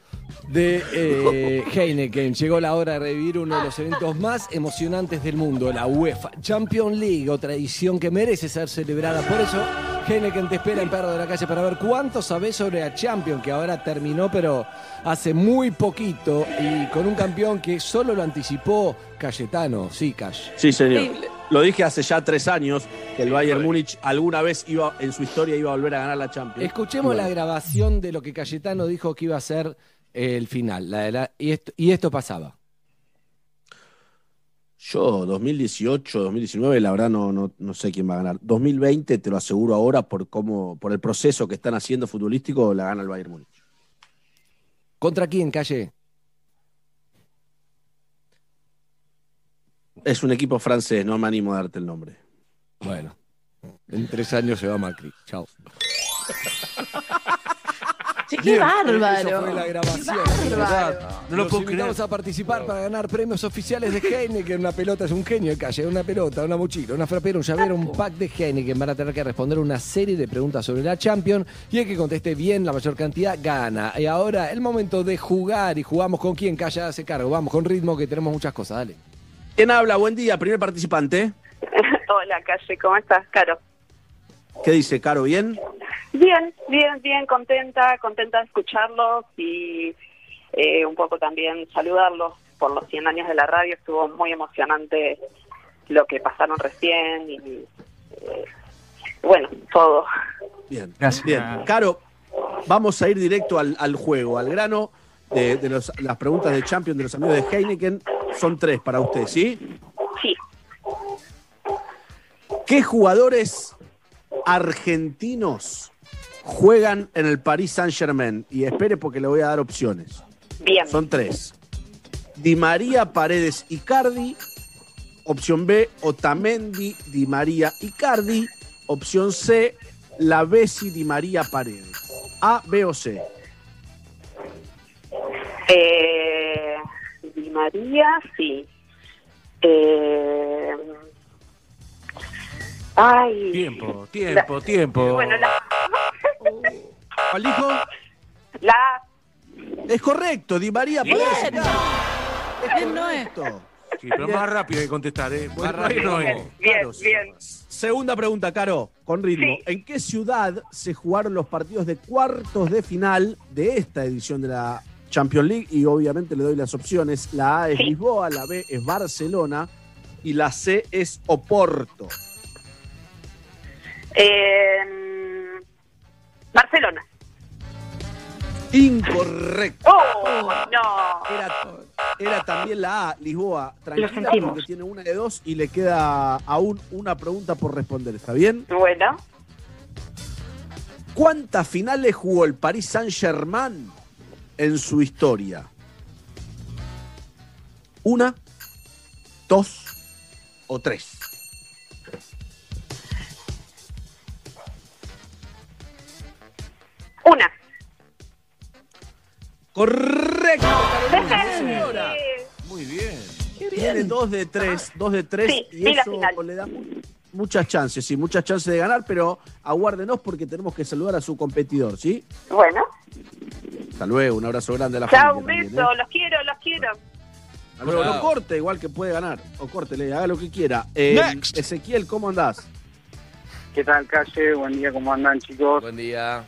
de eh, Heineken. Llegó la hora de revivir uno de los eventos más emocionantes del mundo, la UEFA Champions League, otra edición que merece ser celebrada. Por eso, Heineken te espera en Perro de la Calle para ver cuánto sabés sobre la Champions, que ahora terminó, pero hace muy poquito, y con un campeón que solo lo anticipó Cayetano. Sí, Cash. Sí, señor. Lo dije hace ya tres años que el Bayern Múnich alguna vez iba en su historia iba a volver a ganar la Champions. Escuchemos la grabación de lo que Cayetano dijo que iba a ser el final. La de la- y, esto, y esto pasaba. Yo, 2018, 2019, la verdad no, no, no sé quién va a ganar. 2020, te lo aseguro ahora, por cómo, por el proceso que están haciendo futbolístico, la gana el Bayern Múnich. ¿Contra quién, Calle? Es un equipo francés, no me animo a darte el nombre. Bueno, en tres años se va Macri. Chao. Che, qué Bien, bárbaro. Eso fue la grabación. Qué de bárbaro. verdad. No lo Los puedo invitamos creer. a participar para ganar premios oficiales de Heineken. Una pelota es un genio de calle, una pelota, una mochila, una frapera, un llavero, un pack de Heineken. Van a tener que responder una serie de preguntas sobre la Champions y el que conteste bien la mayor cantidad gana. Y ahora el momento de jugar y jugamos con quién Calle hace cargo. Vamos con ritmo que tenemos muchas cosas. Dale. ¿Quién habla? Buen día, primer participante. Hola, Calle, ¿cómo estás, Caro? ¿Qué dice, Caro? ¿Bien? Bien, bien, bien, contenta, contenta de escucharlos y eh, un poco también saludarlos por los 100 años de la radio. Estuvo muy emocionante lo que pasaron recién y eh, bueno, todo. Bien, bien. Caro, vamos a ir directo al, al juego, al grano de, de los- las preguntas de Champions de los amigos de Heineken. Son tres para usted, ¿sí? Sí. ¿Qué jugadores argentinos juegan en el Paris Saint-Germain? Y espere porque le voy a dar opciones. Bien. Son tres. Di María, Paredes, Icardi. Opción B, Otamendi, Di María, Icardi. Opción C, La Bessi, Di María, Paredes. A, B o C. Eh, Di María, sí. Eh, ay. Tiempo, tiempo, tiempo. Bueno, la, ¿Cuál dijo? la Es correcto, Di María, Paredes, Icardi. Bien, no es. Sí, pero más rápido que contestar, ¿eh? Más rápido. no es. bien, bien. Segunda pregunta, Caro, con ritmo. ¿En qué ciudad se jugaron los partidos de cuartos de final de esta edición de la Champions League? Y obviamente le doy las opciones. La A es Lisboa, la B es Barcelona y la C es Oporto. Eh, Barcelona. Incorrecto. ¡Oh, no! Era, era también la A, Lisboa. Tranquila sentimos. porque tiene una de dos y le queda aún una pregunta por responder. ¿Está bien? Bueno. ¿Cuántas finales jugó el Paris Saint-Germain en su historia? ¿Una, dos o tres? Una. Correcto, Carolina, sí, Sí. señora. Muy bien. Tiene dos de tres, dos de tres Sí, y sí, eso le da mu- muchas chances, sí, muchas chances de ganar, pero aguárdenos porque tenemos que saludar a su competidor, ¿sí? Bueno. Hasta luego, un abrazo grande a la Chao, un familia beso. también, ¿eh? Los quiero, los quiero. Hasta luego, Chao. no corte, igual que puede ganar. O córtele, haga lo que quiera. Eh, Next. Ezequiel, ¿cómo andás? ¿Qué tal, Calle? Buen día, ¿cómo andan, chicos? Buen día.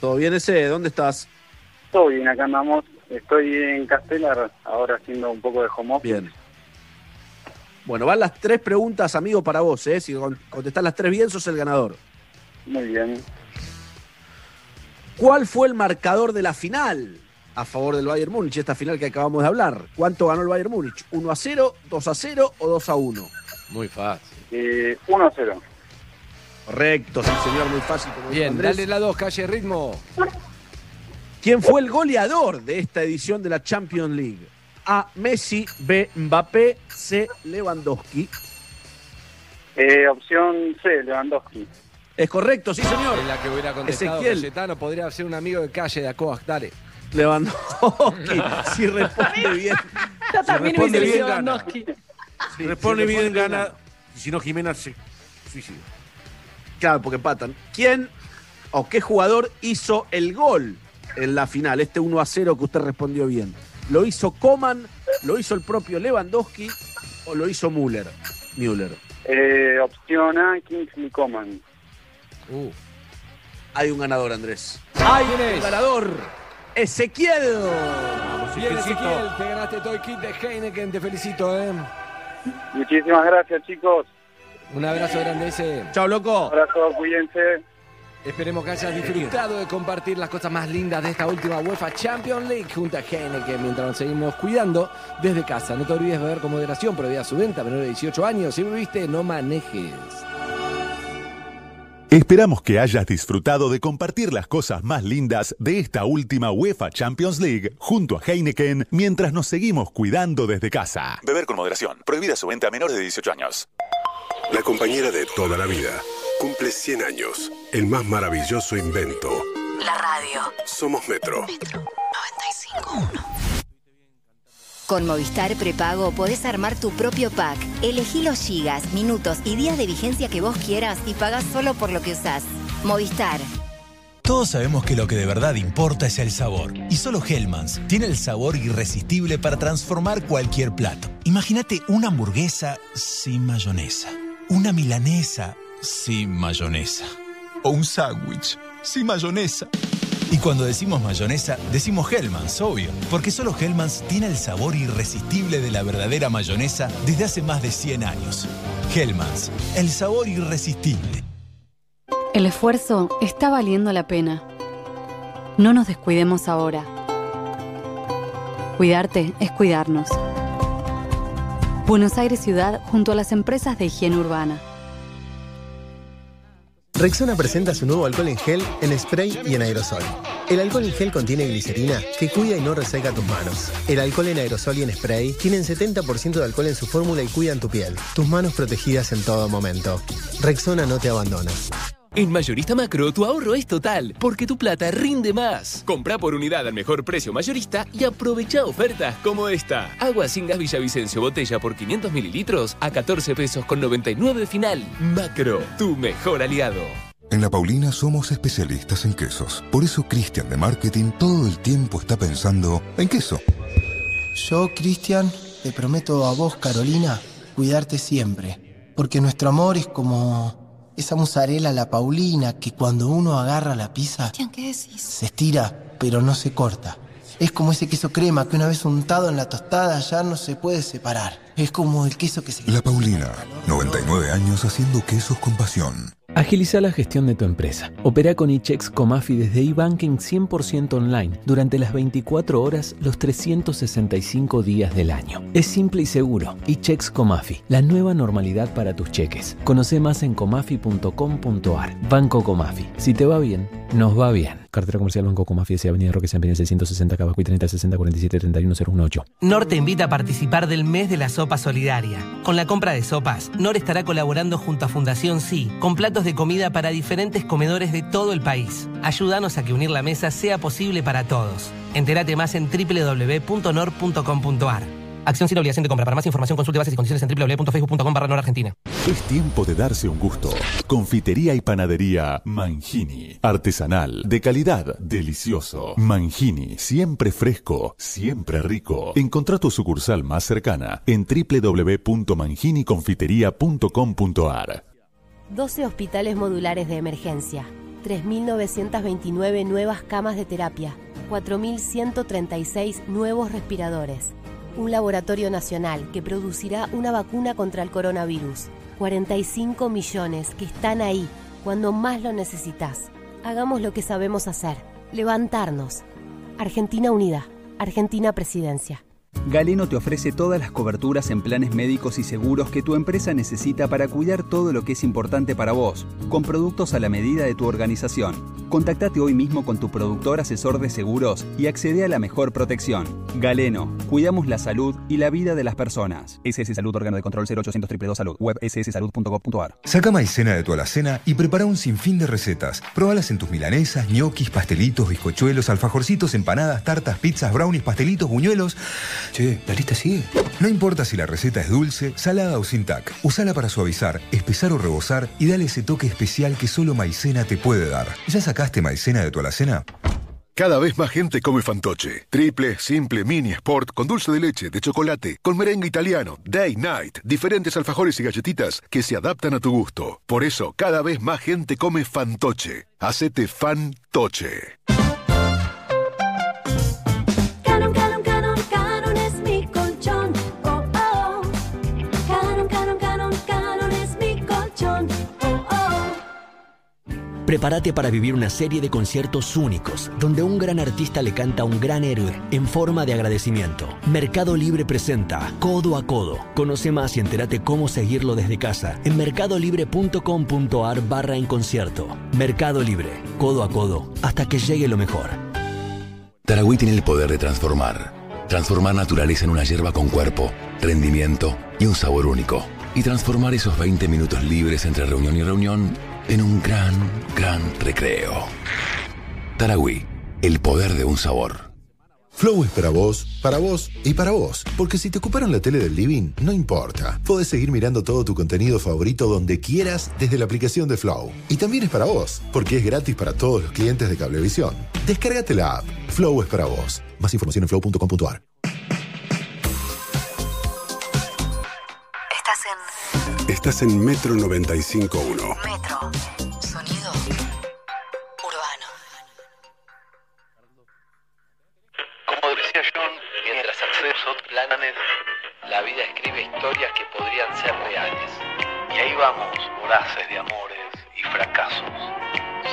¿Todo bien ese? ¿Dónde estás? Todo bien, acá andamos. Estoy en Castelar, ahora haciendo un poco de home office. Bien. Bueno, van las tres preguntas, amigo, para vos, ¿eh? Si con- contestás las tres bien, sos el ganador. Muy bien. ¿Cuál fue el marcador de la final a favor del Bayern Múnich, esta final que acabamos de hablar? ¿Cuánto ganó el Bayern Múnich? ¿1 a 0, 2 a 0 o 2 a 1? Muy fácil. Eh, 1-0. Correcto, sí, señor, muy fácil. como Bien, Andrés. dale la dos, calle ritmo. ¿Quién fue el goleador de esta edición de la Champions League? A. Messi, B. Mbappé, C. Lewandowski. Eh, opción C, Lewandowski. Es correcto, sí, señor. En la que hubiera contestado Ezequiel. Cayetano podría ser un amigo de calle de Acoac, dale. Lewandowski, si responde bien. Yo también responde hubiese bien, gana. Lewandowski. Sí, Responde si bien, gana. gana. Y si no, Jimena se suicida. Claro, porque empatan. ¿Quién o qué jugador hizo el gol en la final? Este 1 a 0 que usted respondió bien. ¿Lo hizo Coman, lo hizo el propio Lewandowski o lo hizo Müller? Müller. Eh, opción A, Kingsley Coman. Uh. Hay un ganador, Andrés. Hay un ganador. Ezequiel. Bien, Ezequiel, te ganaste todo el kit de Heineken, te felicito, ¿eh? Muchísimas gracias, chicos. Un abrazo grande ese. Chao, loco. Abrazo, cuídense. Esperemos que hayas disfrutado de compartir las cosas más lindas de esta última UEFA Champions League junto a Heineken mientras nos seguimos cuidando desde casa. No te olvides de beber con moderación, prohibida su venta, menor de 18 años. Si bebiste, no manejes. Esperamos que hayas disfrutado de compartir las cosas más lindas de esta última UEFA Champions League junto a Heineken mientras nos seguimos cuidando desde casa. Beber con moderación. Prohibida su venta a menores de 18 años. La compañera de toda la vida cumple 100 años. El más maravilloso invento. La radio. Somos Metro. 95.1. Con Movistar Prepago podés armar tu propio pack. Elegí los gigas, minutos y días de vigencia que vos quieras y pagás solo por lo que usás. Movistar. Todos sabemos que lo que de verdad importa es el sabor. Y solo Hellmann's tiene el sabor irresistible para transformar cualquier plato. Imagínate una hamburguesa sin mayonesa. Una milanesa sin mayonesa. O un sándwich sin mayonesa. Y cuando decimos mayonesa, decimos Hellmann's, obvio. Porque solo Hellmann's tiene el sabor irresistible de la verdadera mayonesa desde hace más de 100 años. Hellmann's, el sabor irresistible. El esfuerzo está valiendo la pena. No nos descuidemos ahora. Cuidarte es cuidarnos. Buenos Aires Ciudad junto a las empresas de higiene urbana. Rexona presenta su nuevo alcohol en gel, en spray y en aerosol. El alcohol en gel contiene glicerina que cuida y no reseca tus manos. El alcohol en aerosol y en spray tienen 70% de alcohol en su fórmula y cuidan tu piel. Tus manos protegidas en todo momento. Rexona no te abandona. En Mayorista Macro, tu ahorro es total, porque tu plata rinde más. Compra por unidad al mejor precio mayorista y aprovecha ofertas como esta. Agua sin gas Villavicencio, botella por 500 mililitros a 14 pesos con 99 final. Macro, tu mejor aliado. En La Paulina somos especialistas en quesos. Por eso Cristian de Marketing todo el tiempo está pensando en queso. Yo, Cristian, te prometo a vos, Carolina, cuidarte siempre. Porque nuestro amor es como esa mozzarella la Paulina que cuando uno agarra la pizza ¿qué decís? se estira, pero no se corta. Es como ese queso crema que una vez untado en la tostada ya no se puede separar. Es como el queso que se... La Paulina, 99 años haciendo quesos con pasión. Agiliza la gestión de tu empresa. Opera con eChecks Comafi desde eBanking 100% online durante las 24 horas los 365 días del año. Es simple y seguro. eChecks Comafi, la nueva normalidad para tus cheques. Conoce más en comafi.com.ar. Banco Comafi. Si te va bien, nos va bien. Cartera comercial Banco Comafi, S. Avenida Roque San 660 Cabacuy 30 60 47 31 018. NOR te invita a participar del mes de la sopa solidaria. Con la compra de sopas, NOR estará colaborando junto a Fundación Sí con platos de comida para diferentes comedores de todo el país. Ayúdanos a que unir la mesa sea posible para todos. Entérate más en www.nor.com.ar. Acción sin obligación de compra. Para más información consulte bases y condiciones en www.facebook.com barra Argentina. Es tiempo de darse un gusto. Confitería y panadería Mangini. Artesanal, de calidad, delicioso. Mangini, siempre fresco, siempre rico. Encontrá tu sucursal más cercana en www.manginiconfiteria.com.ar 12 hospitales modulares de emergencia, 3.929 nuevas camas de terapia, 4.136 nuevos respiradores, un laboratorio nacional que producirá una vacuna contra el coronavirus, 45 millones que están ahí cuando más lo necesitas. Hagamos lo que sabemos hacer, levantarnos. Argentina Unida, Argentina Presidencia. Galeno te ofrece todas las coberturas en planes médicos y seguros que tu empresa necesita para cuidar todo lo que es importante para vos, con productos a la medida de tu organización. Contactate hoy mismo con tu productor asesor de seguros y accede a la mejor protección. Galeno, cuidamos la salud y la vida de las personas. SS Salud, órgano de control 0800 222 Salud, web sssalud.gov.ar. Saca maicena de tu alacena y prepara un sinfín de recetas. Probalas en tus milanesas, ñoquis, pastelitos, bizcochuelos, alfajorcitos, empanadas, tartas, pizzas, brownies, pastelitos, buñuelos. Che, la lista sigue. No importa si la receta es dulce, salada o sin tac. Usala para suavizar, espesar o rebosar y dale ese toque especial que solo maicena te puede dar. ¿Ya sacaste maicena de tu alacena? Cada vez más gente come fantoche. Triple, simple, mini, sport, con dulce de leche, de chocolate, con merengue italiano, day, night, diferentes alfajores y galletitas que se adaptan a tu gusto. Por eso, cada vez más gente come fantoche. Hacete fantoche. Prepárate para vivir una serie de conciertos únicos, donde un gran artista le canta a un gran héroe en forma de agradecimiento. Mercado Libre presenta Codo a Codo. Conoce más y entérate cómo seguirlo desde casa en mercadolibre.com.ar barra en concierto. Mercado Libre, codo a codo, hasta que llegue lo mejor. Taragüí tiene el poder de transformar. Transformar naturaleza en una hierba con cuerpo, rendimiento y un sabor único. Y transformar esos 20 minutos libres entre reunión y reunión en un gran, gran recreo. Taragüí, el poder de un sabor. Flow es para vos, para vos y para vos. Porque si te ocuparon la tele del living, no importa. Podés seguir mirando todo tu contenido favorito donde quieras desde la aplicación de Flow. Y también es para vos, porque es gratis para todos los clientes de Cablevisión. Descárgate la app. Flow es para vos. Más información en flow.com.ar. Estás en Metro 95.1. Metro. Sonido urbano. Como decía John, mientras accedes a otros planes, la vida escribe historias que podrían ser reales. Y ahí vamos, voraces de amores y fracasos,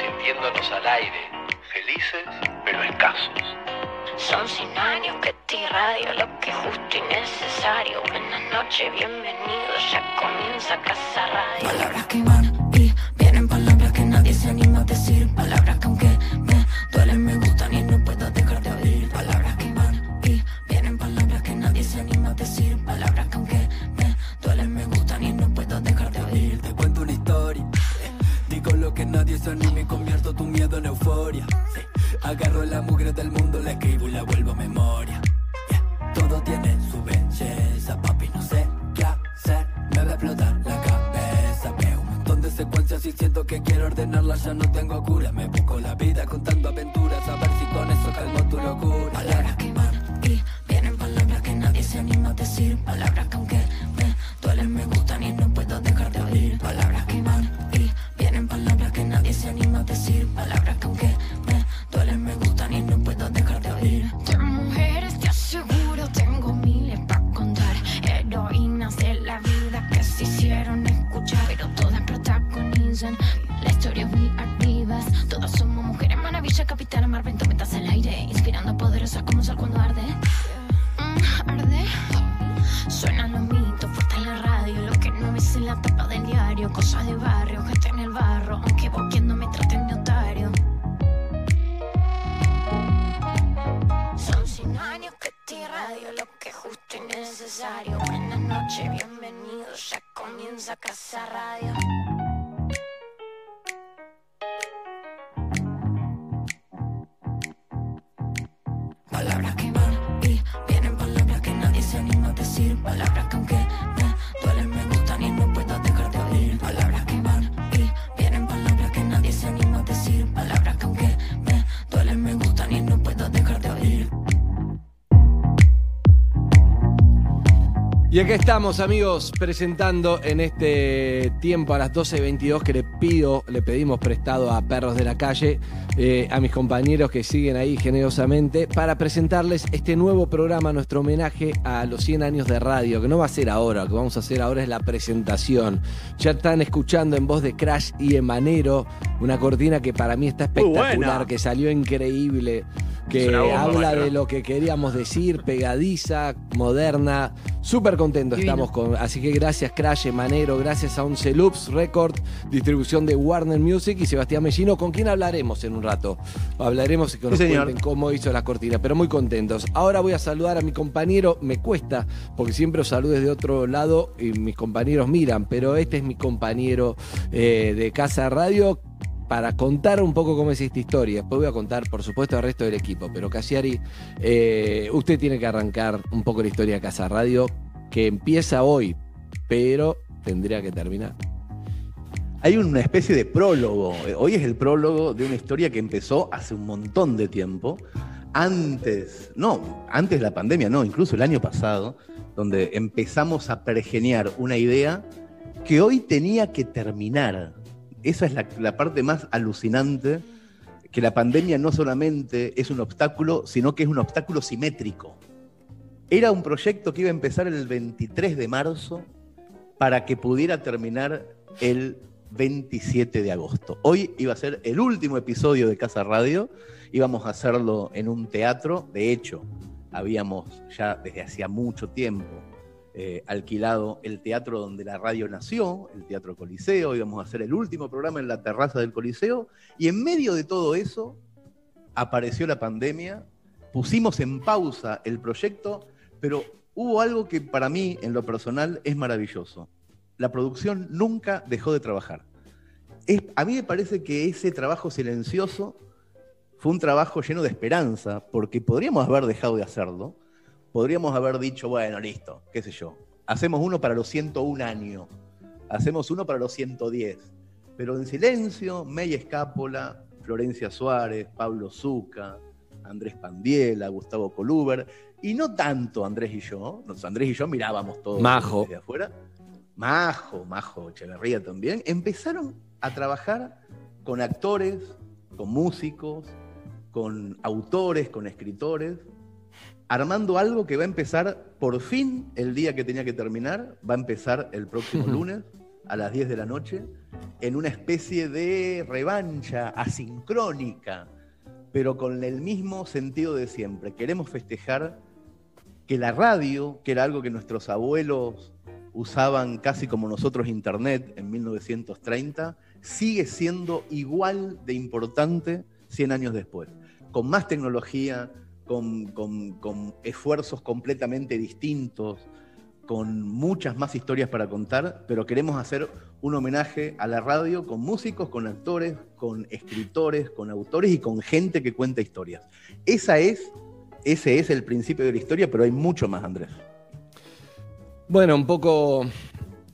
sintiéndonos al aire, felices pero escasos. Son 100 años que te irradio lo que es justo y necesario. Buenas noches, bienvenido, ya comienza Casa Radio. Palabras que van y vienen, palabras que nadie se anima a decir. Palabras que aunque me duelen, me gustan y no puedo dejar de oír. Palabras que van y vienen, palabras que nadie se anima a decir. Palabras que aunque me duelen, me gustan y no puedo dejar de oír. Te cuento una historia. eh, Digo lo que nadie se anime y convierto tu miedo en euforia. sí. Agarro la mugre del mundo, la escribo y la vuelvo a memoria. Todo tiene su belleza, papi, no sé qué hacer. Me va a explotar la cabeza. Veo un montón de secuencias y siento que quiero ordenarlas, ya no tengo cura. Me busco la vida contando aventuras, a ver si con eso calmo tu locura. Palabras que van y vienen, palabras que nadie se anima a decir. Palabras que aunque me duelen, me gustan y no De la protagonizan historias muy arribas. Todas somos mujeres maravilla, capitana mar, metas al aire, inspirando poderosas como sol cuando arde. Mm, arde. Suenan los mitos, fuerte en la radio, lo que no ves en la tapa del diario, cosas de barrio, gente en el barro, aunque boqueando me traten de otario. Son 100 años que te radio lo que es justo y necesario. Buenas noches, bienvenidos, ya comienza Casa Radio. Y aquí estamos, amigos, presentando en este tiempo a las 12.22 que le pido, le pedimos prestado a Perros de la Calle, eh, a mis compañeros que siguen ahí generosamente, para presentarles este nuevo programa, nuestro homenaje a los 100 años de radio, que no va a ser ahora, lo que vamos a hacer ahora es la presentación. Ya están escuchando en voz de Crash y Emanero, una cortina que para mí está espectacular, que salió increíble, que bomba, habla maestro. de lo que queríamos decir, pegadiza, moderna, súper contentos Divino. estamos con, así que gracias Crash, Manero, gracias a Once Loops Record, distribución de Warner Music y Sebastián Mellino, con quien hablaremos en un rato. Hablaremos y que nos Sí, señor. cuenten cómo hizo la cortina, pero muy contentos. Ahora voy a saludar a mi compañero, me cuesta, porque siempre os saludo desde otro lado y mis compañeros miran, pero este es mi compañero eh, de Casa Radio para contar un poco cómo es esta historia. Después voy a contar, por supuesto, al resto del equipo. Pero Casiari, eh, usted tiene que arrancar un poco la historia de Casa Radio, que empieza hoy, pero tendría que terminar. Hay una especie de prólogo. Hoy es el prólogo de una historia que empezó hace un montón de tiempo. Antes, no, antes de la pandemia, no, incluso el año pasado, donde empezamos a pergeniar una idea que hoy tenía que terminar. Esa es la, la parte más alucinante, que la pandemia no solamente es un obstáculo, sino que es un obstáculo simétrico. Era un proyecto que iba a empezar el 23 de marzo para que pudiera terminar el 27 de agosto. Hoy iba a ser el último episodio de Casa Radio, íbamos a hacerlo en un teatro, de hecho, habíamos ya desde hacía mucho tiempo eh, alquilado el teatro donde la radio nació, el Teatro Coliseo, íbamos a hacer el último programa en la terraza del Coliseo, y en medio de todo eso apareció la pandemia, pusimos en pausa el proyecto, pero hubo algo que para mí, en lo personal, es maravilloso. La producción nunca dejó de trabajar. Es- a mí me parece que ese trabajo silencioso fue un trabajo lleno de esperanza, porque podríamos haber dejado de hacerlo, podríamos haber dicho, bueno, listo, qué sé yo, hacemos uno para los 101 años, hacemos uno para los 110, pero en silencio, May Escápola, Florencia Suárez, Pablo Zuca, Andrés Pandiela, Gustavo Coluber, y no tanto Andrés y yo, Andrés y yo mirábamos todo Majo. desde afuera, Majo, Majo Echeverría también, empezaron a trabajar con actores, con músicos, con autores, con escritores, armando algo que va a empezar por fin el día que tenía que terminar, va a empezar el próximo lunes a las 10 de la noche, en una especie de revancha asincrónica, pero con el mismo sentido de siempre. Queremos festejar que la radio, que era algo que nuestros abuelos usaban casi como nosotros Internet en 1930, sigue siendo igual de importante 100 años después, con más tecnología, con, con- con esfuerzos completamente distintos, con muchas más historias para contar, pero queremos hacer un homenaje a la radio con músicos, con actores, con escritores, con autores y con gente que cuenta historias. Esa es, ese es el principio de la historia, pero hay mucho más, Andrés. Bueno, un poco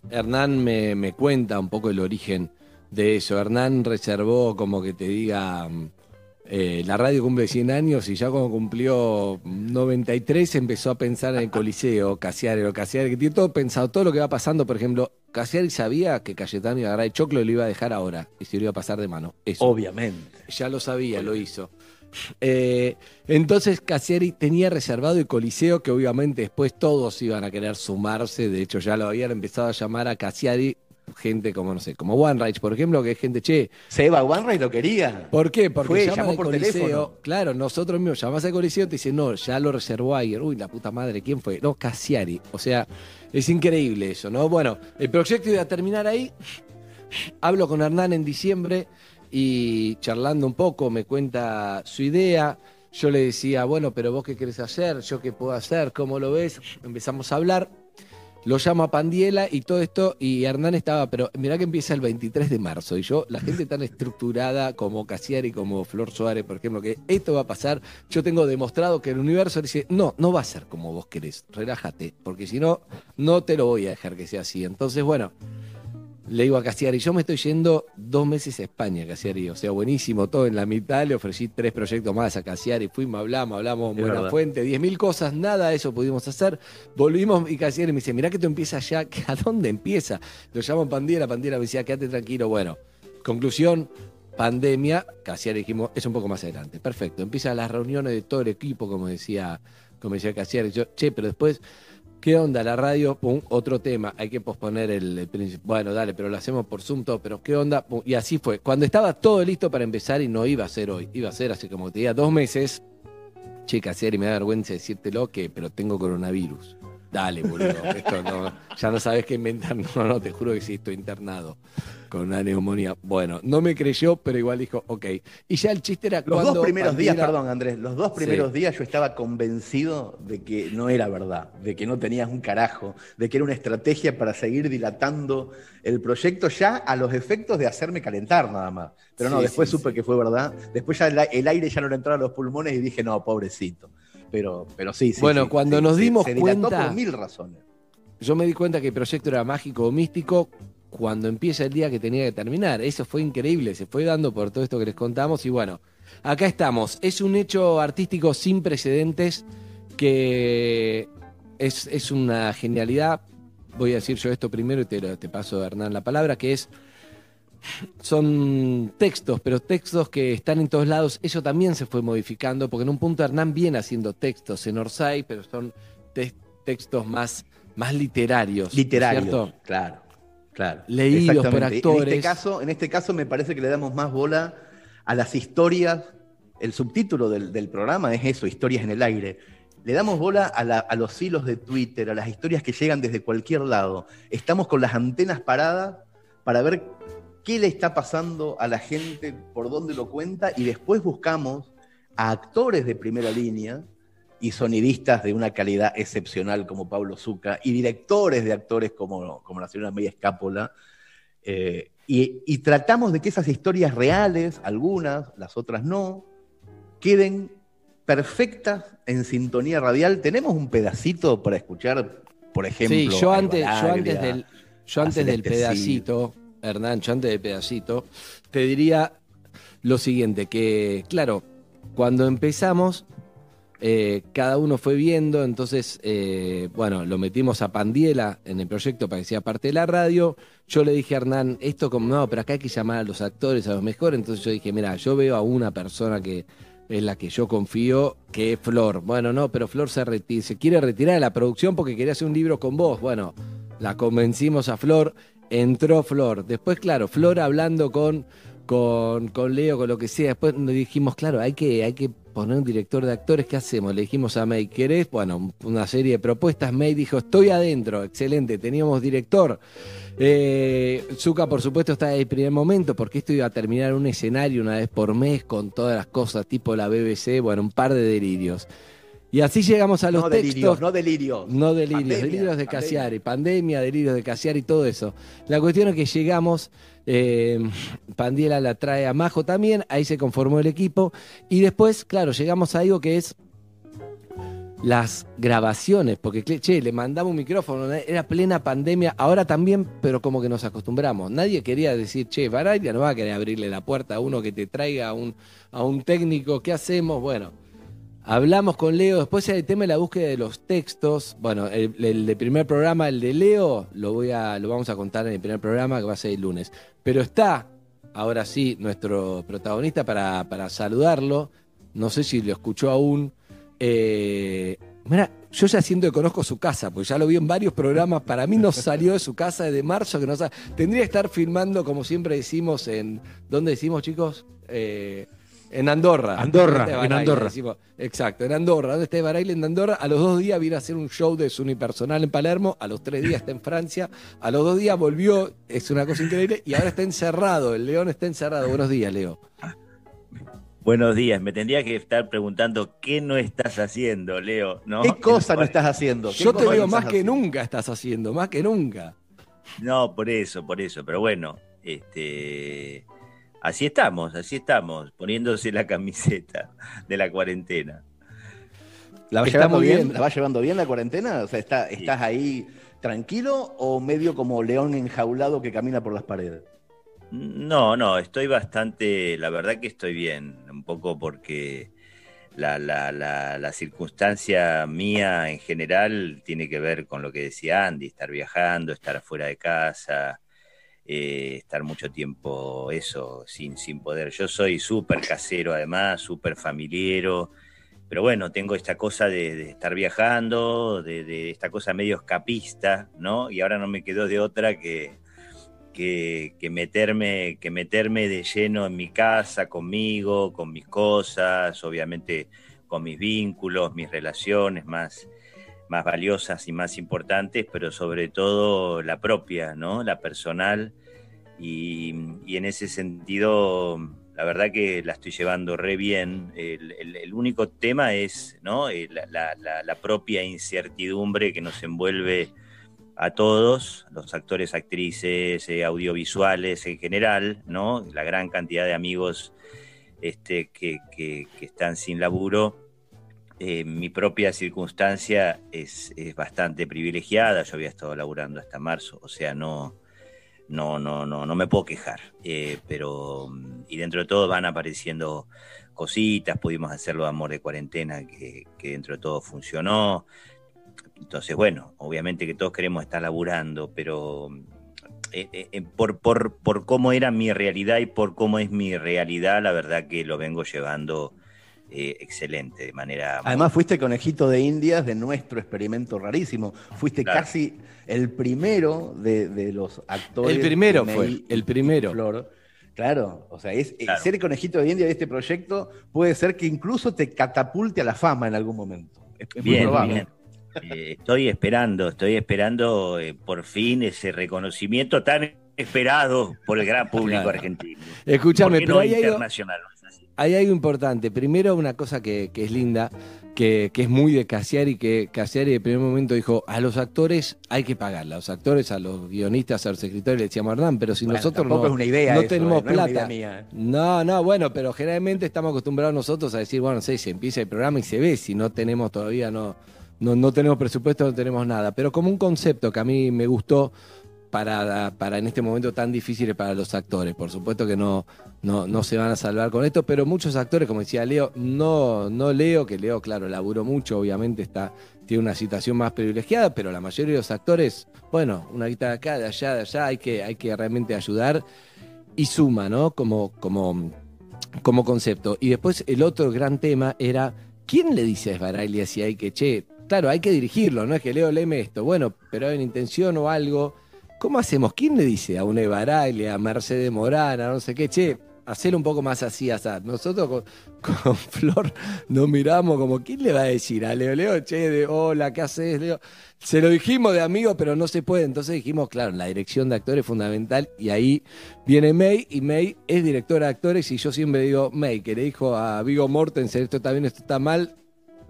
Hernán me, me cuenta un poco el origen de eso. Hernán reservó como que te diga, mm, eh, la radio cumple 100 años y ya cuando cumplió 93 empezó a pensar en el Coliseo, Casiari, lo Casiari, que tiene todo pensado, todo lo que va pasando, por ejemplo, Casiari sabía que Cayetano iba a agarrar el choclo y lo iba a dejar ahora y se lo iba a pasar de mano. Eso. Obviamente. Ya lo sabía, lo hizo. Eh, entonces Casieri tenía reservado el Coliseo, que obviamente después todos iban a querer sumarse. De hecho, ya lo habían empezado a llamar a Casieri gente como, no sé, como One Rage, por ejemplo, que es gente, che. Seba One lo quería. ¿Por qué? Porque Fue, llamó al por Coliseo. teléfono. Claro, nosotros mismos llamás al Coliseo y te dicen, no, ya lo reservó ayer. Uy, la puta madre, ¿quién fue? No, Cassiari. O sea, es increíble eso, ¿no? Bueno, el proyecto iba a terminar ahí. Hablo con Hernán en diciembre y charlando un poco me cuenta su idea. Yo le decía, bueno, pero vos qué querés hacer, yo qué puedo hacer, cómo lo ves. Empezamos a hablar. Lo llamo a Pandiela y todo esto, y Hernán estaba, pero mirá que empieza el 23 de marzo, y yo, la gente tan estructurada como Casiari, como Flor Suárez, por ejemplo, que esto va a pasar, yo tengo demostrado que el universo dice, no, no va a ser como vos querés, relájate, porque si no, no te lo voy a dejar que sea así. Entonces, bueno, le digo a Casiari, yo me estoy yendo dos meses a España, Casiari. O sea, buenísimo, todo en la mitad. Le ofrecí tres proyectos más a Casiari. Fuimos, hablamos, hablamos, Es Buena. Fuente, diez mil cosas, nada de eso pudimos hacer. Volvimos y Casiari me dice, mirá que esto empieza ya. ¿A dónde empieza? Lo llamo Pandiera, Pandiera me decía, quédate tranquilo. Bueno, conclusión, pandemia. Casiari dijimos, es un poco más adelante. Perfecto, empiezan las reuniones de todo el equipo, como decía, como decía Casiari. Yo, che, pero después ¿Qué onda la radio? Pum, otro tema, hay que posponer el, principio. Bueno, dale, pero lo hacemos por Zoom todo, pero ¿qué onda? Pum, y así fue. Cuando estaba todo listo para empezar y no iba a ser hoy, iba a ser hace como te diga dos meses. Che, y me da vergüenza decírtelo que, pero tengo coronavirus. Dale, boludo. Esto no, ya no sabes qué inventar. No, no, te juro que sí, estoy internado con una neumonía. Bueno, no me creyó, pero igual dijo, ok. Y ya el chiste era Los dos primeros días, perdón Andrés, los dos Sí. primeros días yo estaba convencido de que no era verdad, de que no tenías un carajo, de que era una estrategia para seguir dilatando el proyecto ya a los efectos de hacerme calentar nada más. Pero no, Sí, después sí, supe que fue verdad. Después ya el, el aire ya no le entraba a los pulmones y dije, no, pobrecito. Pero, pero sí, sí. Bueno, sí, cuando sí, nos dimos se cuenta- por mil razones. Yo me di cuenta que el proyecto era mágico o místico cuando empieza el día que tenía que terminar. Eso fue increíble, se fue dando por todo esto que les contamos y bueno, acá estamos. Es un hecho artístico sin precedentes que es, es una genialidad. Voy a decir yo esto primero y te, te paso, Hernán, la palabra, que es... Son textos, pero textos que están en todos lados. Eso también se fue modificando, porque en un punto Hernán viene haciendo textos en Orsay, pero son te- textos más, más literarios. ¿no es Literario, cierto? claro, claro. Leídos por Exactamente. En actores. este, caso, en este caso me parece que le damos más bola a las historias. El subtítulo del, del programa es eso, historias en el aire. Le damos bola a, la- a los hilos de Twitter, a las historias que llegan desde cualquier lado. Estamos con las antenas paradas para ver qué le está pasando a la gente, por dónde lo cuenta, y después buscamos a actores de primera línea y sonidistas de una calidad excepcional como Pablo Zucca y directores de actores como, como la señora Media Escápola. eh, y, y tratamos de que esas historias reales, algunas, las otras no, queden perfectas en sintonía radial. Tenemos un pedacito para escuchar, por ejemplo. Sí, yo antes, yo antes del, yo antes del Cid. pedacito, Hernán, yo antes del pedacito, te diría lo siguiente, que claro, cuando empezamos, eh, cada uno fue viendo, entonces, eh, bueno, lo metimos a Pandiela en el proyecto para que sea parte de la radio. Yo le dije a Hernán, esto como, no, pero acá hay que llamar a los actores, a los mejores. Entonces yo dije, mira, yo veo a una persona que es la que yo confío, que es Flor. Bueno, no, pero Flor se, se quiere retirar de la producción porque quería hacer un libro con vos. Bueno, la convencimos a Flor, entró Flor. Después, claro, Flor hablando con, con, con Leo, con lo que sea. Después le dijimos, claro, hay que, hay que poner un director de actores. ¿Qué hacemos? Le dijimos a May, ¿querés? Bueno, una serie de propuestas. May dijo, estoy adentro. Excelente, teníamos director. Eh, Zucca, por supuesto, está desde el primer momento, porque esto iba a terminar un escenario una vez por mes con todas las cosas, tipo la BBC, bueno, un par de delirios. Y así llegamos a los No textos. delirios, no delirios. No delirios, Pandemia, delirios de pandemia. Casiari, pandemia, delirios de Casiari, todo eso. La cuestión es que llegamos, eh, Pandiela la trae a Majo también, ahí se conformó el equipo, y después, claro, llegamos a algo que es las grabaciones, porque che, le mandamos un micrófono, era plena pandemia, ahora también, pero como que nos acostumbramos. Nadie quería decir, che, Baraya no va a querer abrirle la puerta a uno que te traiga a un, a un técnico, ¿qué hacemos? Bueno, hablamos con Leo, después el tema de la búsqueda de los textos, bueno, el, el primer programa, el de Leo, lo, voy a, lo vamos a contar en el primer programa que va a ser el lunes. Pero está, ahora sí, nuestro protagonista para, para saludarlo, no sé si lo escuchó aún, eh, Mira, yo ya siento que conozco su casa, porque ya lo vi en varios programas. Para mí no salió de su casa desde marzo, que Tendría que estar filmando, como siempre decimos, en. ¿Dónde decimos, chicos? Eh, en Andorra. Andorra, en Andorra. decimos. exacto, en Andorra. ¿Dónde está Baraile? En Andorra. A los dos días vino a hacer un show de su unipersonal en Palermo. A los tres días está en Francia. A los dos días volvió. Es una cosa increíble. Y ahora está encerrado. El León está encerrado. Buenos días, Leo. Buenos días, me tendría que estar preguntando qué no estás haciendo, Leo, ¿no? ¿Qué cosa no estás haciendo? ¿Qué Yo te cosa veo no más estás que haciendo? nunca estás haciendo, más que nunca. No, por eso, por eso, pero bueno, este así estamos, así estamos, poniéndose la camiseta de la cuarentena. ¿La va Está llevando bien? bien. ¿La va llevando bien la cuarentena? O sea, está- ¿estás ahí tranquilo o medio como león enjaulado que camina por las paredes? No, no, estoy bastante, la verdad que estoy bien, un poco porque la, la, la, la circunstancia mía en general tiene que ver con lo que decía Andy, estar viajando, estar afuera de casa, eh, estar mucho tiempo eso, sin, sin poder. Yo soy súper casero además, súper familiero, pero bueno, tengo esta cosa de, estar viajando, de, de esta cosa medio escapista, ¿no? Y ahora no me quedó de otra que que, que meterme, que meterme de lleno en mi casa, conmigo, con mis cosas, obviamente con mis vínculos, mis relaciones más, más valiosas y más importantes, pero sobre todo la propia, ¿no? La personal. Y, en ese sentido, la verdad que la estoy llevando re bien. El, único tema es, ¿no? Eh, La, propia incertidumbre que nos envuelve a todos, los actores, actrices, eh, audiovisuales en general, ¿no? La gran cantidad de amigos este, que- que están sin laburo. Eh, mi propia circunstancia es, es bastante privilegiada. Yo había estado laburando hasta marzo, o sea, no, no, no, no, no me puedo quejar. Eh, pero, y dentro de todo van apareciendo cositas. Pudimos hacerlo de amor de cuarentena, que, que dentro de todo funcionó. Entonces, bueno, obviamente que todos queremos estar laburando, pero eh, por, por, por cómo era mi realidad y por cómo es mi realidad, la verdad que lo vengo llevando eh, excelente, de manera... Además, fuiste conejito de indias de nuestro experimento rarísimo. Fuiste Claro. casi el primero de, de los actores. El primero de fue, el primero. Flor. Claro, o sea, es, eh, Claro. ser conejito de india de este proyecto puede ser que incluso te catapulte a la fama en algún momento. Es, es muy Bien, probable. bien. Eh, estoy esperando, estoy esperando eh, por fin ese reconocimiento tan esperado por el gran público Claro. argentino. Escúchame, ¿Por qué pero no hay algo- internacional. Hay algo importante. Primero, una cosa que, que es linda, que, que es muy de Casiari, que Casiari de primer momento dijo, a los actores hay que pagarle, a los actores, a los guionistas, a los escritores, le decíamos Hernán, pero si Bueno, nosotros no, es una idea no eso, tenemos eh, no plata. mía, eh. No, no, bueno, pero generalmente estamos acostumbrados nosotros a decir, bueno, no sé, se empieza el programa y se ve, si no tenemos todavía, no, no, no tenemos presupuesto, no tenemos nada. Pero como un concepto que a mí me gustó para, para en este momento tan difícil para los actores. Por supuesto que no, no, no se van a salvar con esto, pero muchos actores, como decía Leo, no, no Leo, que Leo, claro, laburó mucho, obviamente está, tiene una situación más privilegiada, pero la mayoría de los actores, bueno, una guita de acá, de allá, de allá, hay que, hay que realmente ayudar y suma, ¿no? Como, como, como concepto. Y después el otro gran tema era, ¿quién le dice a Esbaraglia si hay que, che, claro, hay que dirigirlo, no es que Leo leme esto, bueno, pero hay una intención o algo. ¿Cómo hacemos? ¿Quién le dice a una Esbaraglia, a Mercedes Morana, no sé qué, che, hacer un poco más así, así? Nosotros con, con Flor nos miramos como, ¿quién le va a decir a Leo? Leo, che, de hola, ¿qué haces, Leo? Se lo dijimos de amigo, pero no se puede. Entonces dijimos, claro, la dirección de actores es fundamental. Y ahí viene May, y May es directora de actores. Y yo siempre digo, May, que le dijo a Vigo Mortensen, esto está bien, esto está mal,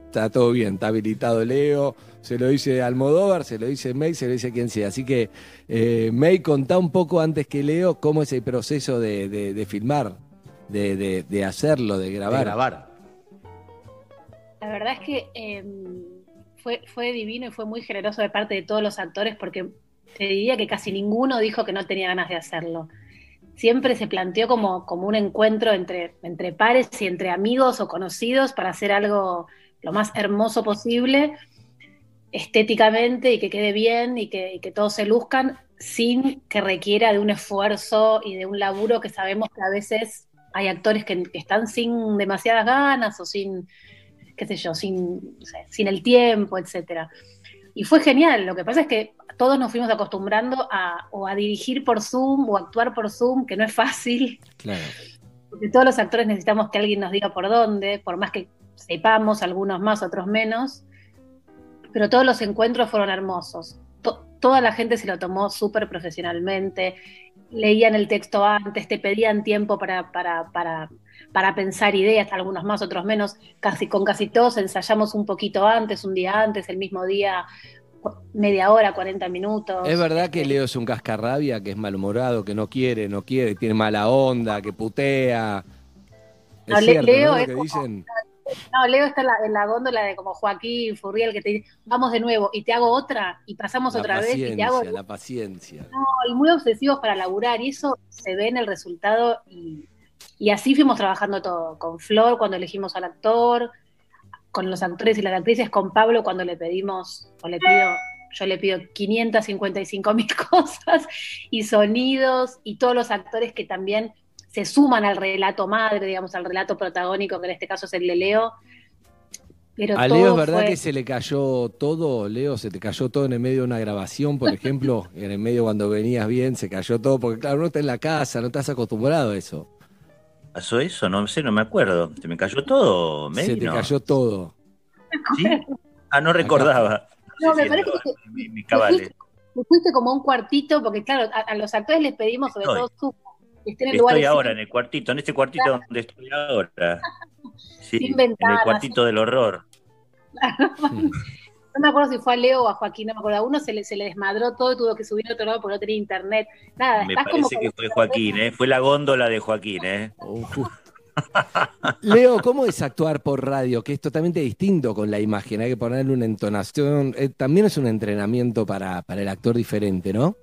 está todo bien, está habilitado Leo, se lo dice Almodóvar, se lo dice May, se lo dice quien sea. Así que, eh, May, contá un poco antes que Leo cómo es el proceso de, de- de filmar, de, de- de hacerlo, de grabar. De grabar. La verdad es que eh, fue, fue divino y fue muy generoso de parte de todos los actores porque te diría que casi ninguno dijo que no tenía ganas de hacerlo. Siempre se planteó como, como un encuentro entre, entre pares y entre amigos o conocidos para hacer algo lo más hermoso posible, estéticamente y que quede bien y que, y que todos se luzcan sin que requiera de un esfuerzo y de un laburo que sabemos que a veces hay actores que, que están sin demasiadas ganas o sin qué sé yo, sin, sin el tiempo, etcétera. Y fue genial. Lo que pasa es que todos nos fuimos acostumbrando a, o a dirigir por Zoom o a actuar por Zoom, que no es fácil. Claro. Porque todos los actores necesitamos que alguien nos diga por dónde, por más que sepamos, algunos más, otros menos. Pero todos los encuentros fueron hermosos. To- toda la gente se lo tomó súper profesionalmente. Leían el texto antes, te pedían tiempo para, para, para, para pensar ideas, algunos más, otros menos. Casi, con casi todos ensayamos un poquito antes, un día antes, el mismo día, media hora, 40 minutos. Es verdad que Leo es un cascarrabia, que es malhumorado, que no quiere, no quiere, tiene mala onda, que putea. Es No, cierto, Leo ¿no? Lo es que como- dicen. No, Leo está en la, en la góndola de como Joaquín Furriel que te dice, vamos de nuevo, y te hago otra, y pasamos La otra vez, y te hago la paciencia. No, y muy obsesivos para laburar, y eso se ve en el resultado, y, y así fuimos trabajando todo, con Flor cuando elegimos al actor, con los actores y las actrices, con Pablo cuando le pedimos, o le pido, yo le pido 555 mil cosas, y sonidos, y todos los actores que también se suman al relato madre, digamos, al relato protagónico, que en este caso es el de Leo. Pero A Leo es verdad fue- que se le cayó todo, Leo, se te cayó todo en el medio de una grabación, por ejemplo, en el medio cuando venías bien, se cayó todo, porque claro, no está en la casa, no estás acostumbrado a eso. ¿Pasó eso? No sé, no me acuerdo. ¿Se me cayó todo? Se te cayó todo. ¿Sí? Ah, no recordaba. No, me parece que mi- mis cabales. te fuiste como un cuartito, porque claro, a, a los actores les pedimos, sobre Estoy. todo tú, que estén en lugares Estoy ahora sin- en el cuartito, en este cuartito Claro. donde estoy ahora. Sí, Sin en el cuartito del horror. No me acuerdo si fue a Leo o a Joaquín, no me acuerdo. A uno se le, se le desmadró todo y tuvo que subir a otro lado porque no tenía internet. Nada, Me estás como parece que fue Joaquín, ¿eh? Fue la góndola de Joaquín, ¿eh? Leo, ¿cómo es actuar por radio? Que es totalmente distinto con la imagen, hay que ponerle una entonación, eh, también es un entrenamiento para, para el actor diferente, ¿no?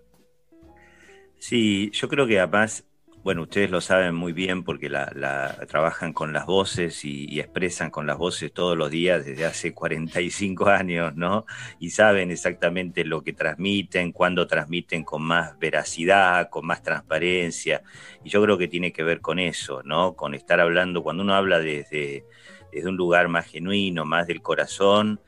Sí, yo creo que además, bueno, ustedes lo saben muy bien porque la, la- trabajan con las voces y, y expresan con las voces todos los días desde hace 45 años, ¿no? Y saben exactamente lo que transmiten, cuándo transmiten con más veracidad, con más transparencia. Y yo creo que tiene que ver con eso, ¿no? Con estar hablando, cuando uno habla desde, desde un lugar más genuino, más del corazón,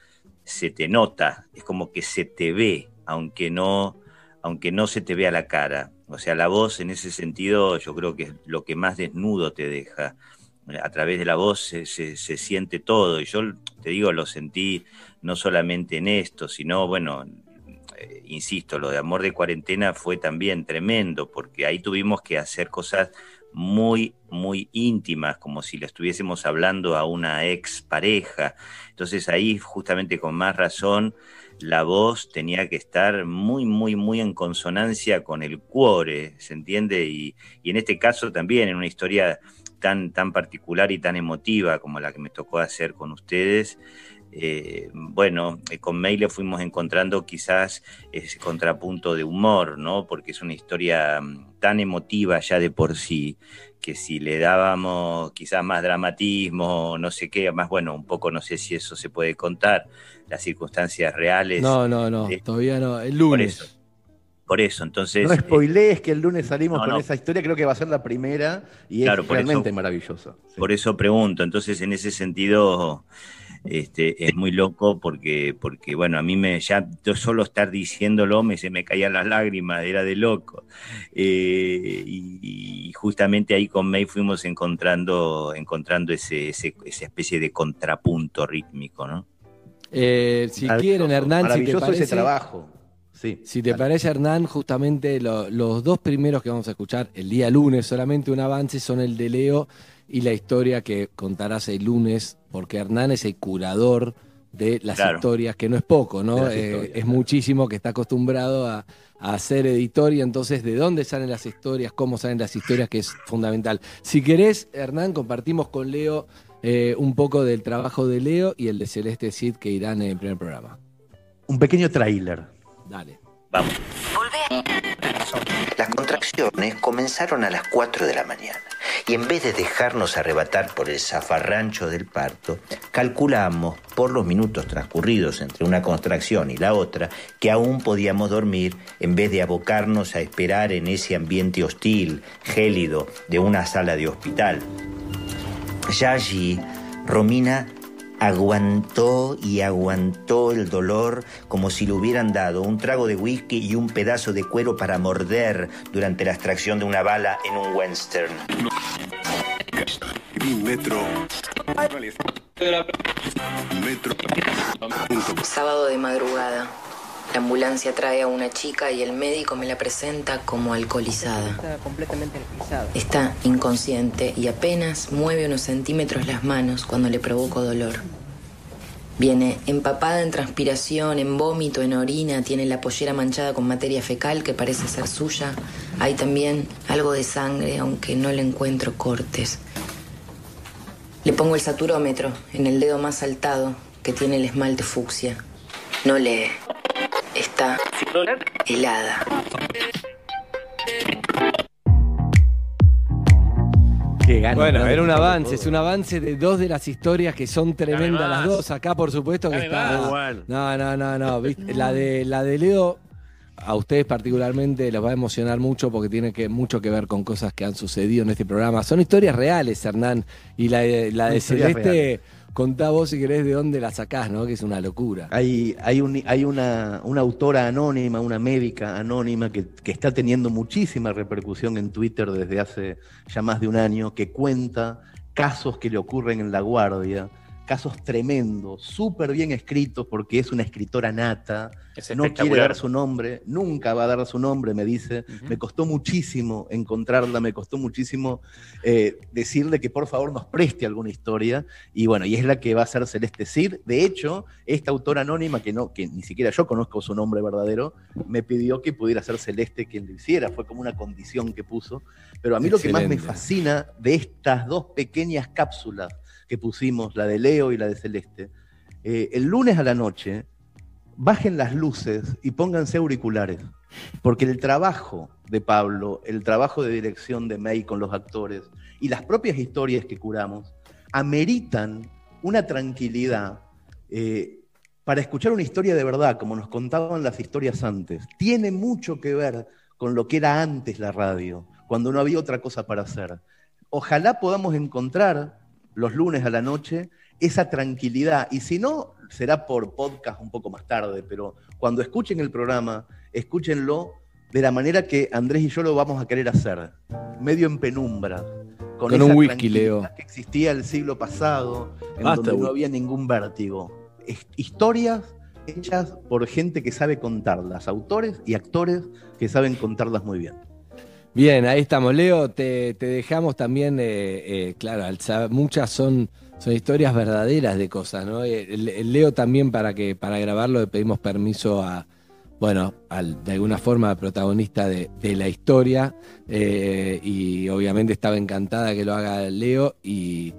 se te nota, es como que se te ve, aunque no, aunque no se te vea la cara. O sea, la voz en ese sentido yo creo que es lo que más desnudo te deja. A través de la voz se, se- se siente todo. Y yo te digo, lo sentí no solamente en esto, sino, bueno, eh, insisto, lo de Amor de Cuarentena fue también tremendo, porque ahí tuvimos que hacer cosas muy, muy íntimas, como si le estuviésemos hablando a una ex pareja. Entonces ahí, justamente con más razón, la voz tenía que estar muy, muy, muy en consonancia con el cuore, ¿se entiende? Y, en este caso también, en una historia tan, tan particular y tan emotiva como la que me tocó hacer con ustedes, eh, bueno, eh, con May le fuimos encontrando quizás ese contrapunto de humor, ¿no? Porque es una historia mm, tan emotiva ya de por sí, que si le dábamos quizás más dramatismo, no sé qué, más bueno, un poco no sé si eso se puede contar, las circunstancias reales. No, no, no, de- todavía no, el por lunes. eso. Por eso, entonces. No eh, spoilees que el lunes salimos no, con no. esa historia, creo que va a ser la primera y Claro, es por eso- realmente maravillosa. Por eso pregunto. Entonces, en ese sentido, este, es muy loco porque, porque, bueno, a mí me ya solo estar diciéndolo me se me caían las lágrimas, era de loco. Eh, y, y justamente ahí con May fuimos encontrando, encontrando ese, ese- esa especie de contrapunto rítmico, ¿no? Eh, si quieren, Hernán, si te parece, ese trabajo. Sí. Si te parece, Hernán, justamente lo- los dos primeros que vamos a escuchar el día lunes, solamente un avance, son el de Leo y la historia que contarás el lunes, porque Hernán es el curador de las Claro. historias, que no es poco, ¿no? Eh, es muchísimo que está acostumbrado a, a hacer editor y entonces de dónde salen las historias, cómo salen las historias, que es fundamental. Si querés, Hernán, compartimos con Leo eh, un poco del trabajo de Leo y el de Celeste Cid que irán en el primer programa. Un pequeño tráiler. Dale. Vamos. Las contracciones comenzaron a las 4 de la mañana y en vez de dejarnos arrebatar por el zafarrancho del parto, calculamos por los minutos transcurridos entre una contracción y la otra que aún podíamos dormir en vez de abocarnos a esperar en ese ambiente hostil, gélido de una sala de hospital. Ya allí, Romina Aguantó y aguantó el dolor como si le hubieran dado un trago de whisky y un pedazo de cuero para morder durante la extracción de una bala en un western. Metro. Metro. Sábado de madrugada. La ambulancia trae a una chica y el médico me la presenta como alcoholizada. Está completamente alcoholizado. Está inconsciente y apenas mueve unos centímetros las manos cuando le provoco dolor. Viene empapada en transpiración, en vómito, en orina, tiene la pollera manchada con materia fecal que parece ser suya. Hay también algo de sangre, aunque no le encuentro cortes. Le pongo el saturómetro en el dedo más saltado que tiene el esmalte fucsia. No lee. Está helada. Bueno, era un avance, es un avance de dos de las historias que son tremendas las dos. Acá, por supuesto, que Dame está. más. No, no, no, no. ¿viste? La de, la de Leo, a ustedes particularmente les va a emocionar mucho porque tiene que, mucho que ver con cosas que han sucedido en este programa. Son historias reales, Hernán. Y la de, la de Celeste. Contá vos si querés de dónde la sacás, ¿no? Que es una locura. Hay, hay, un- hay una, una autora anónima, una médica anónima que, que está teniendo muchísima repercusión en Twitter desde hace ya más de un año, que cuenta casos que le ocurren en la guardia, casos tremendos, súper bien escritos porque es una escritora nata, Es no quiere dar su nombre, nunca va a dar su nombre, me dice. Me costó muchísimo encontrarla, me costó muchísimo eh, decirle que por favor nos preste alguna historia. Y bueno, y es la que va a ser Celeste Cid. De hecho, esta autora anónima, que, no, que ni siquiera yo conozco su nombre verdadero, me pidió que pudiera ser Celeste quien lo hiciera. Fue como una condición que puso. Pero a mí lo que más me fascina de estas dos pequeñas cápsulas que pusimos, la de Leo y la de Celeste, eh, el lunes a la noche, bajen las luces y pónganse auriculares. Porque el trabajo de Pablo, el trabajo de dirección de May con los actores y las propias historias que curamos, ameritan una tranquilidad eh, para escuchar una historia de verdad, como nos contaban las historias antes. Tiene mucho que ver con lo que era antes la radio, cuando no había otra cosa para hacer. Ojalá podamos encontrar los lunes a la noche esa tranquilidad. Y si no, será por podcast un poco más tarde, pero cuando escuchen el programa, escúchenlo de la manera que Andrés y yo lo vamos a querer hacer, medio en penumbra. Con esa un whisky, tranquilidad Leo. que existía el siglo pasado, en Basta, donde no había ningún vértigo. Es- historias hechas por gente que sabe contarlas, autores y actores que saben contarlas muy bien. Bien, ahí estamos. Leo, te, te dejamos también, eh, eh, claro, muchas son, son historias verdaderas de cosas, ¿no? Eh, Leo también para que para grabarlo le pedimos permiso a, bueno, al, de alguna forma protagonista de, de la historia eh, y obviamente estaba encantada que lo haga Leo y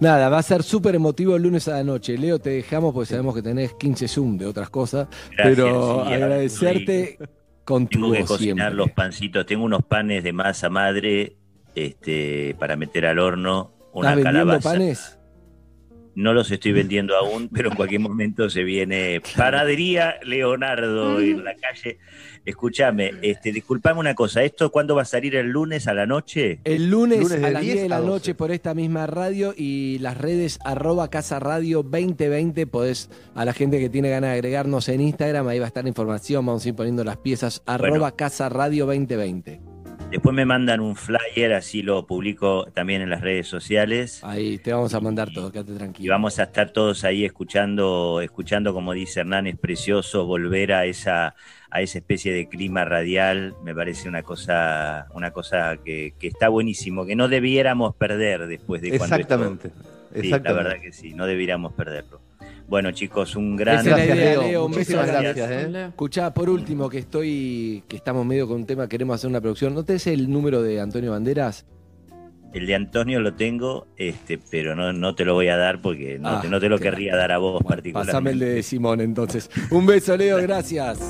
nada, va a ser súper emotivo el lunes a la noche. Leo, te dejamos porque sabemos que tenés 15 Zoom de otras cosas, Gracias, pero sí, agradecerte con Tengo que cocinar siempre. los pancitos. Tengo unos panes de masa madre este, para meter al horno. Una ¿Estás vendiendo calabaza. panes? No los estoy vendiendo aún, pero en cualquier momento se viene Panadería Leonardo en la calle. Escúchame, este, disculpame una cosa, ¿esto cuándo va a salir el lunes a la noche? El lunes, a las 10 10 de la a 12. noche por esta misma radio y las redes arroba Casa Radio 2020. Podés, a la gente que tiene ganas de agregarnos en Instagram, ahí va a estar la información, vamos a ir poniendo las piezas arroba Casa Radio 2020. Después me mandan un flyer, así lo publico también en las redes sociales. Ahí te vamos a mandar todo, quédate Y tranquilo. vamos a estar todos ahí escuchando, escuchando, como dice Hernán, es precioso volver a esa, a esa especie de clima radial. Me parece una cosa, una cosa que, que está buenísimo, que no debiéramos perder después de cuando esto- Exactamente. Sí, exactamente. la verdad que sí, no debiéramos perderlo. Bueno, chicos, un gran. Gracias, idea, Leo. Muchísimas gracias, ¿eh? Escuchá, por último, que estoy, que estamos medio con un tema, queremos hacer una producción. ¿No tenés el número de Antonio Banderas? El de Antonio lo tengo, este, pero no, no te lo voy a dar porque no, Ah, te, no te lo querría dar a vos particularmente. Pasame el de Simón entonces. Un beso, Leo, gracias.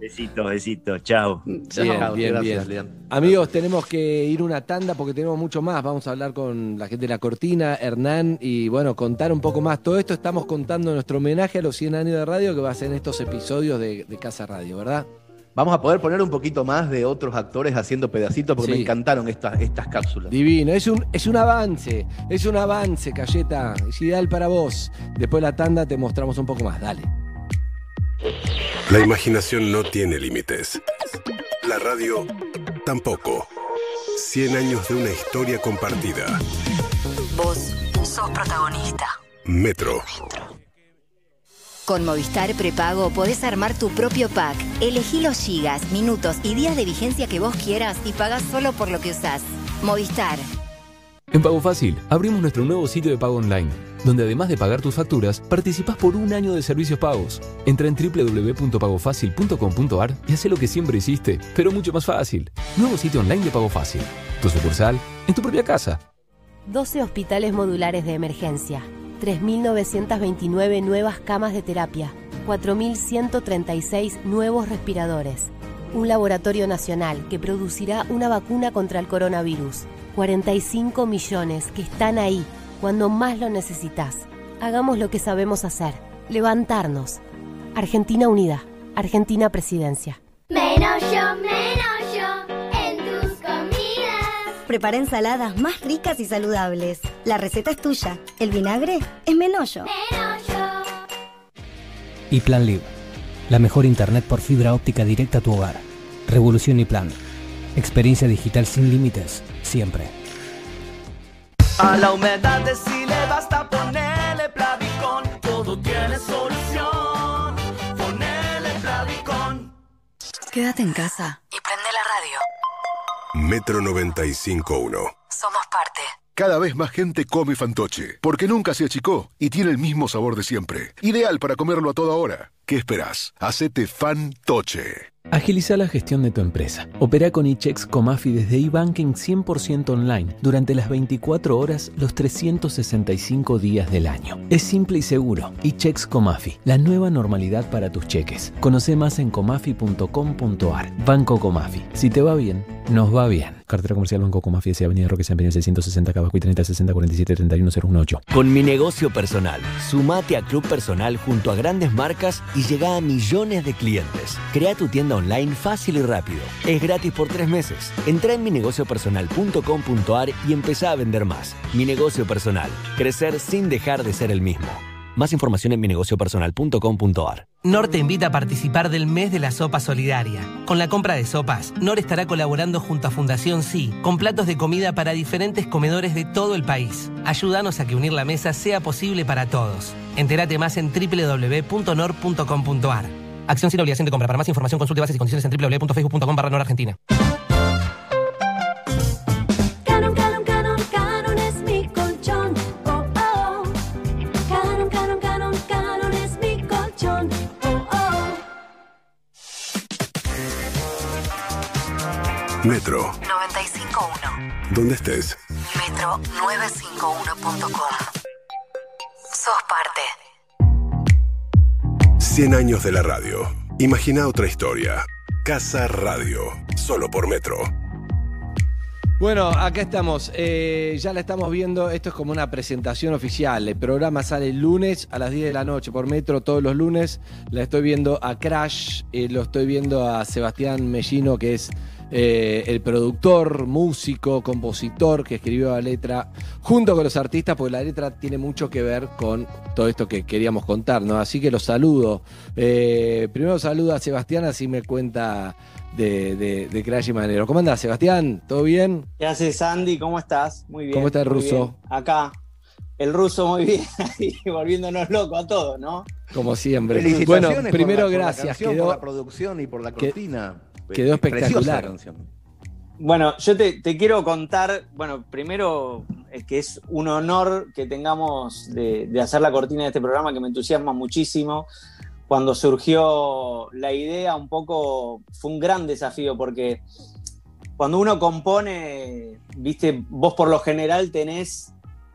Besitos, besitos, chao. Bien, Chao, bien, gracias, bien. Amigos, tenemos que ir una tanda porque tenemos mucho más. Vamos a hablar con la gente de la cortina, Hernán, y bueno, contar un poco más. Todo esto estamos contando nuestro homenaje a los 100 años de radio que va a ser en estos episodios de, de Casa Radio, ¿verdad? Vamos a poder poner un poquito más de otros actores haciendo pedacitos porque Sí. me encantaron estas, estas cápsulas. Divino, es un, es un avance, es un avance, Cayeta. Es ideal para vos. Después de la tanda te mostramos un poco más, dale. La imaginación no tiene límites. La radio tampoco. 100 años de una historia compartida. Vos sos protagonista. Metro. Con Movistar Prepago podés armar tu propio pack. Elegí los gigas, minutos y días de vigencia que vos quieras y pagás solo por lo que usás. Movistar. En Pago Fácil, abrimos nuestro nuevo sitio de pago online, donde además de pagar tus facturas, participás por un año de servicios pagos. Entra en www.pagofacil.com.ar y haz lo que siempre hiciste, pero mucho más fácil. Nuevo sitio online de Pago Fácil. Tu sucursal, en tu propia casa. 12 hospitales modulares de emergencia, 3.929 nuevas camas de terapia, 4.136 nuevos respiradores, un laboratorio nacional que producirá una vacuna contra el coronavirus, 45 millones que están ahí cuando más lo necesitas. Hagamos lo que sabemos hacer, levantarnos. Argentina Unida, Argentina Presidencia. Menos yo, menos yo en tus comidas. Prepara ensaladas más ricas y saludables. La receta es tuya. El vinagre es Menollo. Y Plan Live, la mejor internet por fibra óptica directa a tu hogar. Revolución y Plan. Experiencia digital sin límites, siempre. A la humedad de si le basta ponerle Plavicón, todo tiene solución. Ponele Plavicón. Quédate en casa y prende la radio. Metro 95.1. Somos parte. Cada vez más gente come fantoche, porque nunca se achicó y tiene el mismo sabor de siempre. Ideal para comerlo a toda hora. ¿Qué esperás? Hacete fantoche. Agiliza la gestión de tu empresa. Opera con eChecks Comafi desde eBanking 100% online durante las 24 horas, los 365 días del año. Es simple y seguro. eChecks Comafi, la nueva normalidad para tus cheques. Conoce más en comafi.com.ar. Banco Comafi. Si te va bien, nos va bien. Cartera comercial Banco Comafi, S. Avenida Roque San Peña 660 Cabaco y 30 60 47 31 018. Con mi negocio personal, sumate a Club Personal junto a grandes marcas y llega a millones de clientes. Crea tu tienda online fácil y rápido. Es gratis por tres meses. Entra en minegociopersonal.com.ar y empezá a vender más. Mi negocio personal. Crecer sin dejar de ser el mismo. Más información en minegociopersonal.com.ar. NOR te invita a participar del mes de la sopa solidaria. Con la compra de sopas, NOR estará colaborando junto a Fundación Sí, con platos de comida para diferentes comedores de todo el país. Ayúdanos a que unir la mesa sea posible para todos. Entérate más en www.nor.com.ar. Acción sin obligación de compra. Para más información consulte bases y condiciones en www.facebook.com barra. Metro. 95.1. Donde estés. Metro951.com. Sos parte. 100 años de la radio. Imagina otra historia. Casa Radio. Solo por Metro. Bueno, acá estamos. eh, ya la estamos viendo. Esto es como una presentación oficial. El programa sale el lunes a las 10 de la noche por Metro todos los lunes. La estoy viendo a Crash, eh, lo estoy viendo a Sebastián Mellino, que es eh, el productor, músico, compositor que escribió la letra junto con los artistas, porque la letra tiene mucho que ver con todo esto que queríamos contar, ¿no? Así que los saludo. Eh, primero saludo a Sebastián, así me cuenta de, de, de Crash y Manero. ¿Cómo andás, Sebastián? ¿Todo bien? ¿Qué haces, Andy? ¿Cómo estás? Muy bien. ¿Cómo está el ruso? Acá. El ruso muy bien, ahí volviéndonos locos a todos, ¿no? Como siempre. Felicitaciones Bueno, por primero la- por la gracias. canción, quedó, por la producción y por la que- cortina. Quedó espectacular. la canción. Bueno, yo te, te quiero contar, bueno, primero es que es un honor que tengamos de, de hacer la cortina de este programa que me entusiasma muchísimo. Cuando surgió la idea, un poco fue un gran desafío porque cuando uno compone, viste, vos por lo general tenés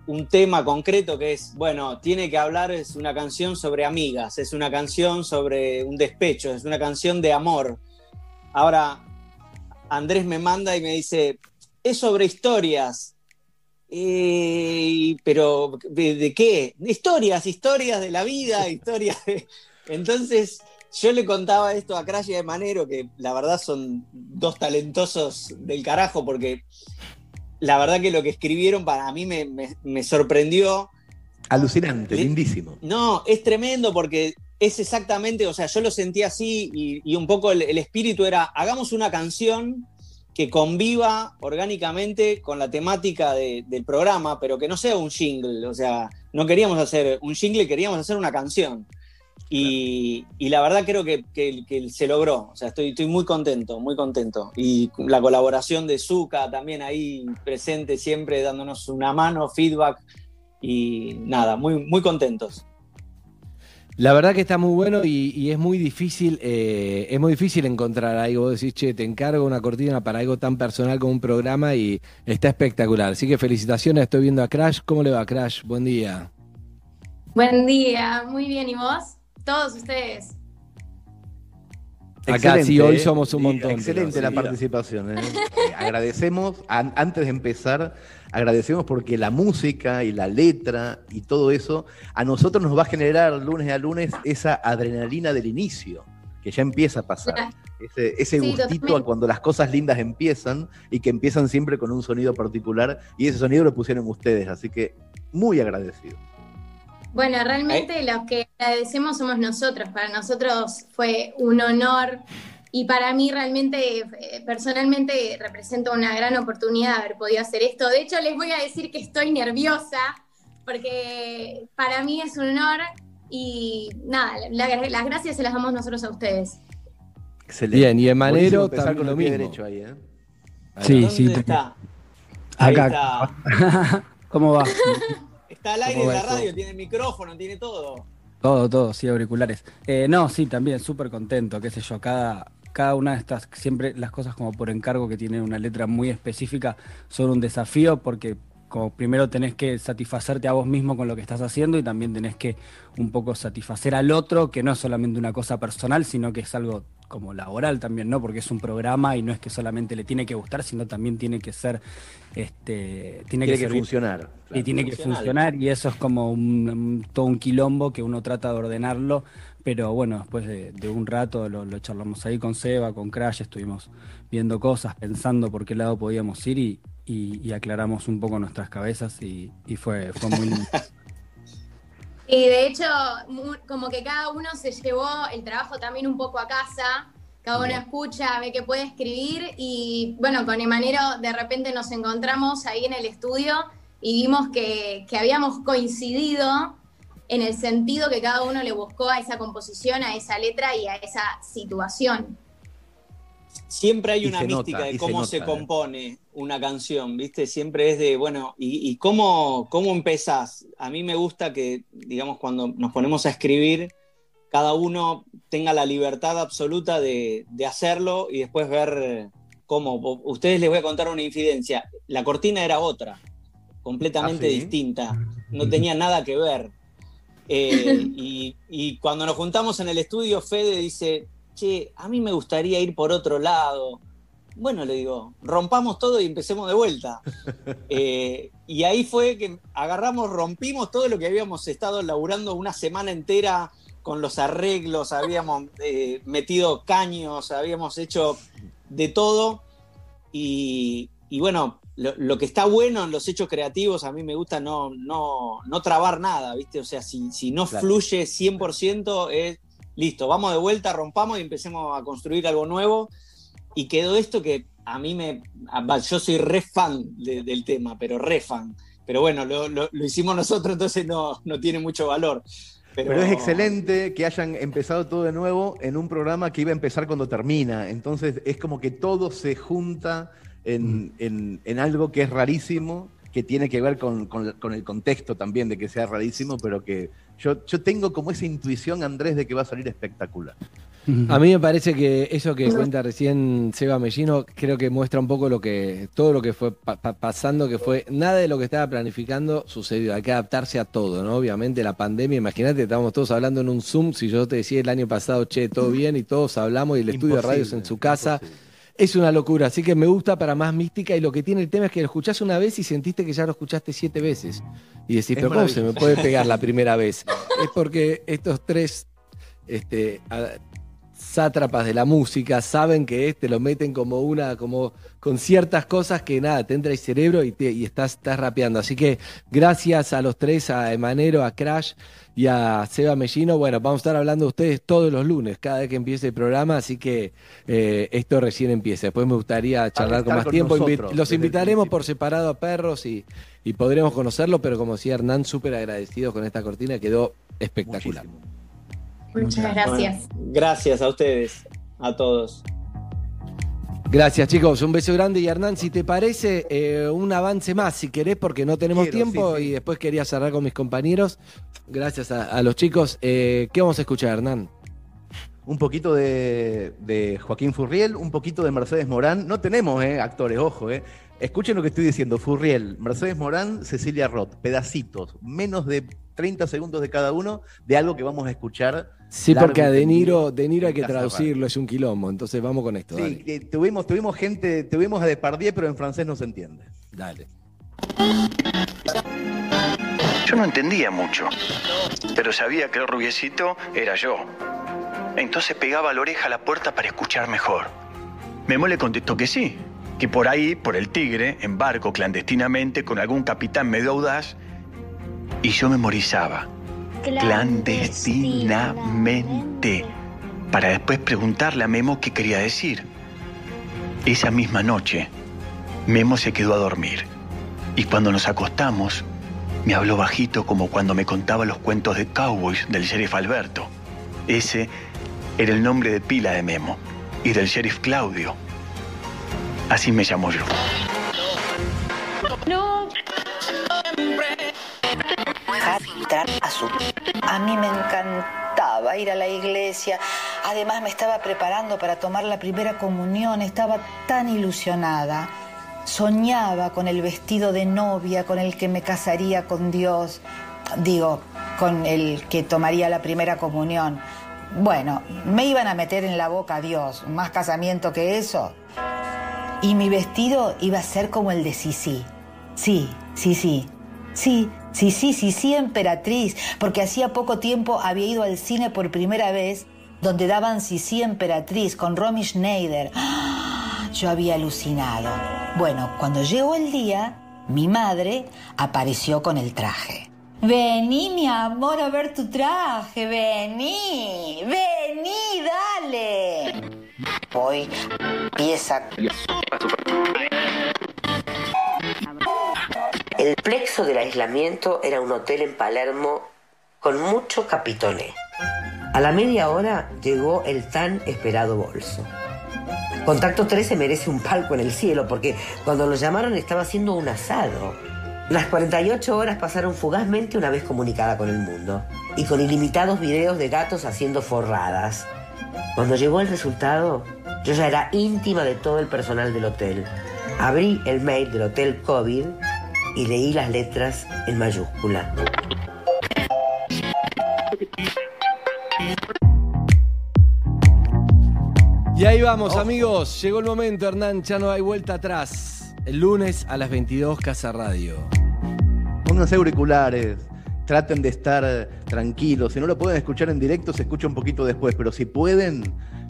un tema concreto que es, bueno, tiene que hablar, es una canción sobre amigas, es una canción sobre un despecho, es una canción de amor. Ahora, Andrés me manda y me dice, es sobre historias. Eh, pero, ¿de, de qué? Historias, historias de la vida, historias de... Entonces, yo le contaba esto a Crash y a Manero, que la verdad son dos talentosos del carajo, porque la verdad que lo que escribieron para mí me, me- me sorprendió. Alucinante, lindísimo. No, es tremendo porque es exactamente, o sea, yo lo sentí así y, y un poco el, el espíritu era, hagamos una canción que conviva orgánicamente con la temática de- del programa, pero que no sea un jingle, o sea, no queríamos hacer un jingle, queríamos hacer una canción. Y, y la verdad creo que, que- que se logró, o sea, estoy, estoy muy contento, muy contento. Y la colaboración de Zuka también ahí presente siempre dándonos una mano, feedback y nada, muy, muy contentos. La verdad que está muy bueno y, y es muy difícil, eh, es muy difícil encontrar algo. Vos decís, che, te encargo una cortina para algo tan personal como un programa y está espectacular. Así que felicitaciones, estoy viendo a Crash. ¿Cómo le va, Crash? Buen día. Buen día, muy bien. ¿Y vos? Todos ustedes. Acá sí, Excelente, hoy ¿eh? somos un montón. Excelente pero la sí. participación. ¿eh? Eh, agradecemos, an- antes de empezar, agradecemos porque la música y la letra y todo eso a nosotros nos va a generar lunes a lunes esa adrenalina del inicio, que ya empieza a pasar. Ese, ese Sí, gustito a cuando las cosas lindas empiezan y que empiezan siempre con un sonido particular y ese sonido lo pusieron ustedes, así que muy agradecido. Bueno, realmente los que agradecemos somos nosotros. Para nosotros fue un honor y para mí realmente, eh, personalmente, representa una gran oportunidad haber podido hacer esto. De hecho, les voy a decir que estoy nerviosa porque para mí es un honor y nada, la- las gracias se las damos nosotros a ustedes. Excelente. Bien, y Emanero también con lo el mismo. derecho ahí, ¿eh? ¿Dónde Sí, sí. está? Ahí Acá. está. ¿Cómo va? Está al aire ¿Cómo en va la eso? radio, tiene micrófono, tiene todo. Todo, todo, sí, auriculares. Eh, no, sí, también, súper contento, qué sé yo, cada, cada una de estas, siempre las cosas como por encargo que tienen una letra muy específica son un desafío porque como primero tenés que satisfacerte a vos mismo con lo que estás haciendo y también tenés que un poco satisfacer al otro, que no es solamente una cosa personal, sino que es algo como laboral también, ¿no? Porque es un programa y no es que solamente le tiene que gustar, sino también tiene que ser, este, tiene, Tiene que funcionar, Y claro. tiene que funcionar y eso es como un, un- todo un quilombo que uno trata de ordenarlo, pero bueno, después de, de un rato lo, lo charlamos ahí con Seba, con Crash, estuvimos viendo cosas, pensando por qué lado podíamos ir y, y- y aclaramos un poco nuestras cabezas y, y fue, fue muy lindo. Y de hecho, como que cada uno se llevó el trabajo también un poco a casa, cada uno escucha, ve que puede escribir y bueno, con Emanero de repente nos encontramos ahí en el estudio y vimos que, que habíamos coincidido en el sentido que cada uno le buscó a esa composición, a esa letra y a esa situación. Siempre hay Y una mística nota, de se cómo nota, se, ¿eh? compone una canción, ¿viste? Siempre es de, bueno, ¿y, y cómo, cómo empezás? A mí me gusta que, digamos, cuando nos ponemos a escribir, cada uno tenga la libertad absoluta de, de hacerlo y después ver cómo. O- Ustedes les voy a contar una infidencia. La cortina era otra, completamente Ah, ¿sí? distinta. No tenía nada que ver. Eh, y, y cuando nos juntamos en el estudio, Fede dice, che, a mí me gustaría ir por otro lado. Bueno, le digo, rompamos todo y empecemos de vuelta. Eh, y ahí fue que agarramos, rompimos todo lo que habíamos estado laburando una semana entera con los arreglos, habíamos eh, metido caños, habíamos hecho de todo. Y, y bueno, lo, lo que está bueno en los hechos creativos, a mí me gusta no, no, no trabar nada, ¿viste? O sea, si, si no Claro. fluye 100%, es listo, vamos de vuelta, rompamos y empecemos a construir algo nuevo. Y quedó esto que a mí me. Yo soy re fan de- del tema, pero re fan. Pero bueno, lo, lo- lo hicimos nosotros, entonces no, no tiene mucho valor. Pero, Pero es excelente que hayan empezado todo de nuevo en un programa que iba a empezar cuando termina. Entonces es como que todo se junta en, en- en algo que es rarísimo, que tiene que ver con, con- con el contexto también de que sea rarísimo, pero que yo, yo tengo como esa intuición, Andrés, de que va a salir espectacular. A mí me parece que eso que cuenta recién Seba Mellino, creo que muestra un poco lo que, todo lo que fue pa- pa- pasando, que fue, nada de lo que estaba planificando sucedió. Hay que adaptarse a todo, ¿no? Obviamente la pandemia, imagínate, estábamos todos hablando en un Zoom, si yo te decía el año pasado, che, todo bien, y todos hablamos, y el estudio de radios en su casa. Es una locura, así que me gusta para más mística y lo que tiene el tema es que lo escuchás una vez y sentiste que ya lo escuchaste siete veces. Y decís, Es pero ¿cómo se me puede pegar la primera vez? es porque estos tres este, a- sátrapas de la música saben que este lo meten como una, como con ciertas cosas que nada, te entra el cerebro y, te- y estás, estás rapeando. Así que gracias a los tres, a Emanero, a Crash y a Seba Mellino. Bueno, vamos a estar hablando de ustedes todos los lunes, cada vez que empiece el programa, así que eh, esto recién empieza. Después me gustaría charlar con más con tiempo. Invi- los invitaremos por separado a perros y, y podremos conocerlo, pero como decía Hernán, súper agradecidos con esta cortina, quedó espectacular. Muchas gracias. Bueno, gracias a ustedes, a todos. Gracias chicos, un beso grande y Hernán, si te parece, eh, un avance más, si querés, porque no tenemos Quiero, tiempo sí, sí. y después quería cerrar con mis compañeros. Gracias a, a los chicos. Eh, ¿Qué vamos a escuchar, Hernán? Un poquito de, de Joaquín Furriel, un poquito de Mercedes Morán. No tenemos eh, actores, ojo. Eh. Escuchen lo que estoy diciendo. Furriel, Mercedes Morán, Cecilia Roth. Pedacitos, menos de 30 segundos de cada uno de algo que vamos a escuchar. Sí, porque a De Niro, De Niro hay que traducirlo, es un quilombo, entonces vamos con esto. Sí, eh, tuvimos, tuvimos gente, tuvimos a Depardieu, pero en francés no se entiende. Dale. Yo no entendía mucho, pero sabía que el rubiecito era yo. Entonces pegaba la oreja a la puerta para escuchar mejor. Memo le contestó que sí, que por ahí, por el Tigre, en barco clandestinamente con algún capitán medio audaz, y yo memorizaba clandestinamente para después preguntarle a Memo qué quería decir. Esa misma noche, Memo se quedó a dormir y cuando nos acostamos, me habló bajito como cuando me contaba los cuentos de cowboys del sheriff Alberto. Ese era el nombre de pila de Memo y del sheriff Claudio. Así me llamo yo. No. Entrar a su. A mí me encantaba ir a la iglesia. Además me estaba preparando para tomar la primera comunión. Estaba tan ilusionada. Soñaba con el vestido de novia con el que me casaría con Dios. Digo, con el que tomaría la primera comunión. Bueno, me iban a meter en la boca a Dios. Más casamiento que eso. Y mi vestido iba a ser como el de Sisi. Sí, sí, sí. Sí, sí, sí, sí, emperatriz. Porque hacía poco tiempo había ido al cine por primera vez, donde daban Sisi emperatriz con Romy Schneider. ¡Ah! Yo había alucinado. Bueno, cuando llegó el día, mi madre apareció con el traje. Vení, mi amor, a ver tu traje. Vení, vení, dale. Voy, pieza. El plexo del aislamiento era un hotel en Palermo con mucho capitoné. A la media hora llegó el tan esperado bolso. Contacto 13 merece un palco en el cielo porque cuando lo llamaron estaba haciendo un asado. Las 48 horas pasaron fugazmente una vez comunicada con el mundo y con ilimitados videos de gatos haciendo forradas. Cuando llegó el resultado, yo ya era íntima de todo el personal del hotel. Abrí el mail del hotel COVID y leí las letras en mayúscula. Y ahí vamos, amigos. Llegó el momento, Hernán. Ya no hay vuelta atrás. El lunes a las 22, Casa Radio. Pónganse auriculares, traten de estar eh, tranquilos. Si no lo pueden escuchar en directo, se escucha un poquito después, pero si pueden,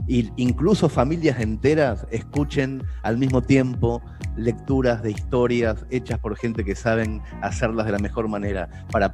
incluso familias enteras, escuchen al mismo tiempo lecturas de historias hechas por gente que saben hacerlas de la mejor manera. Para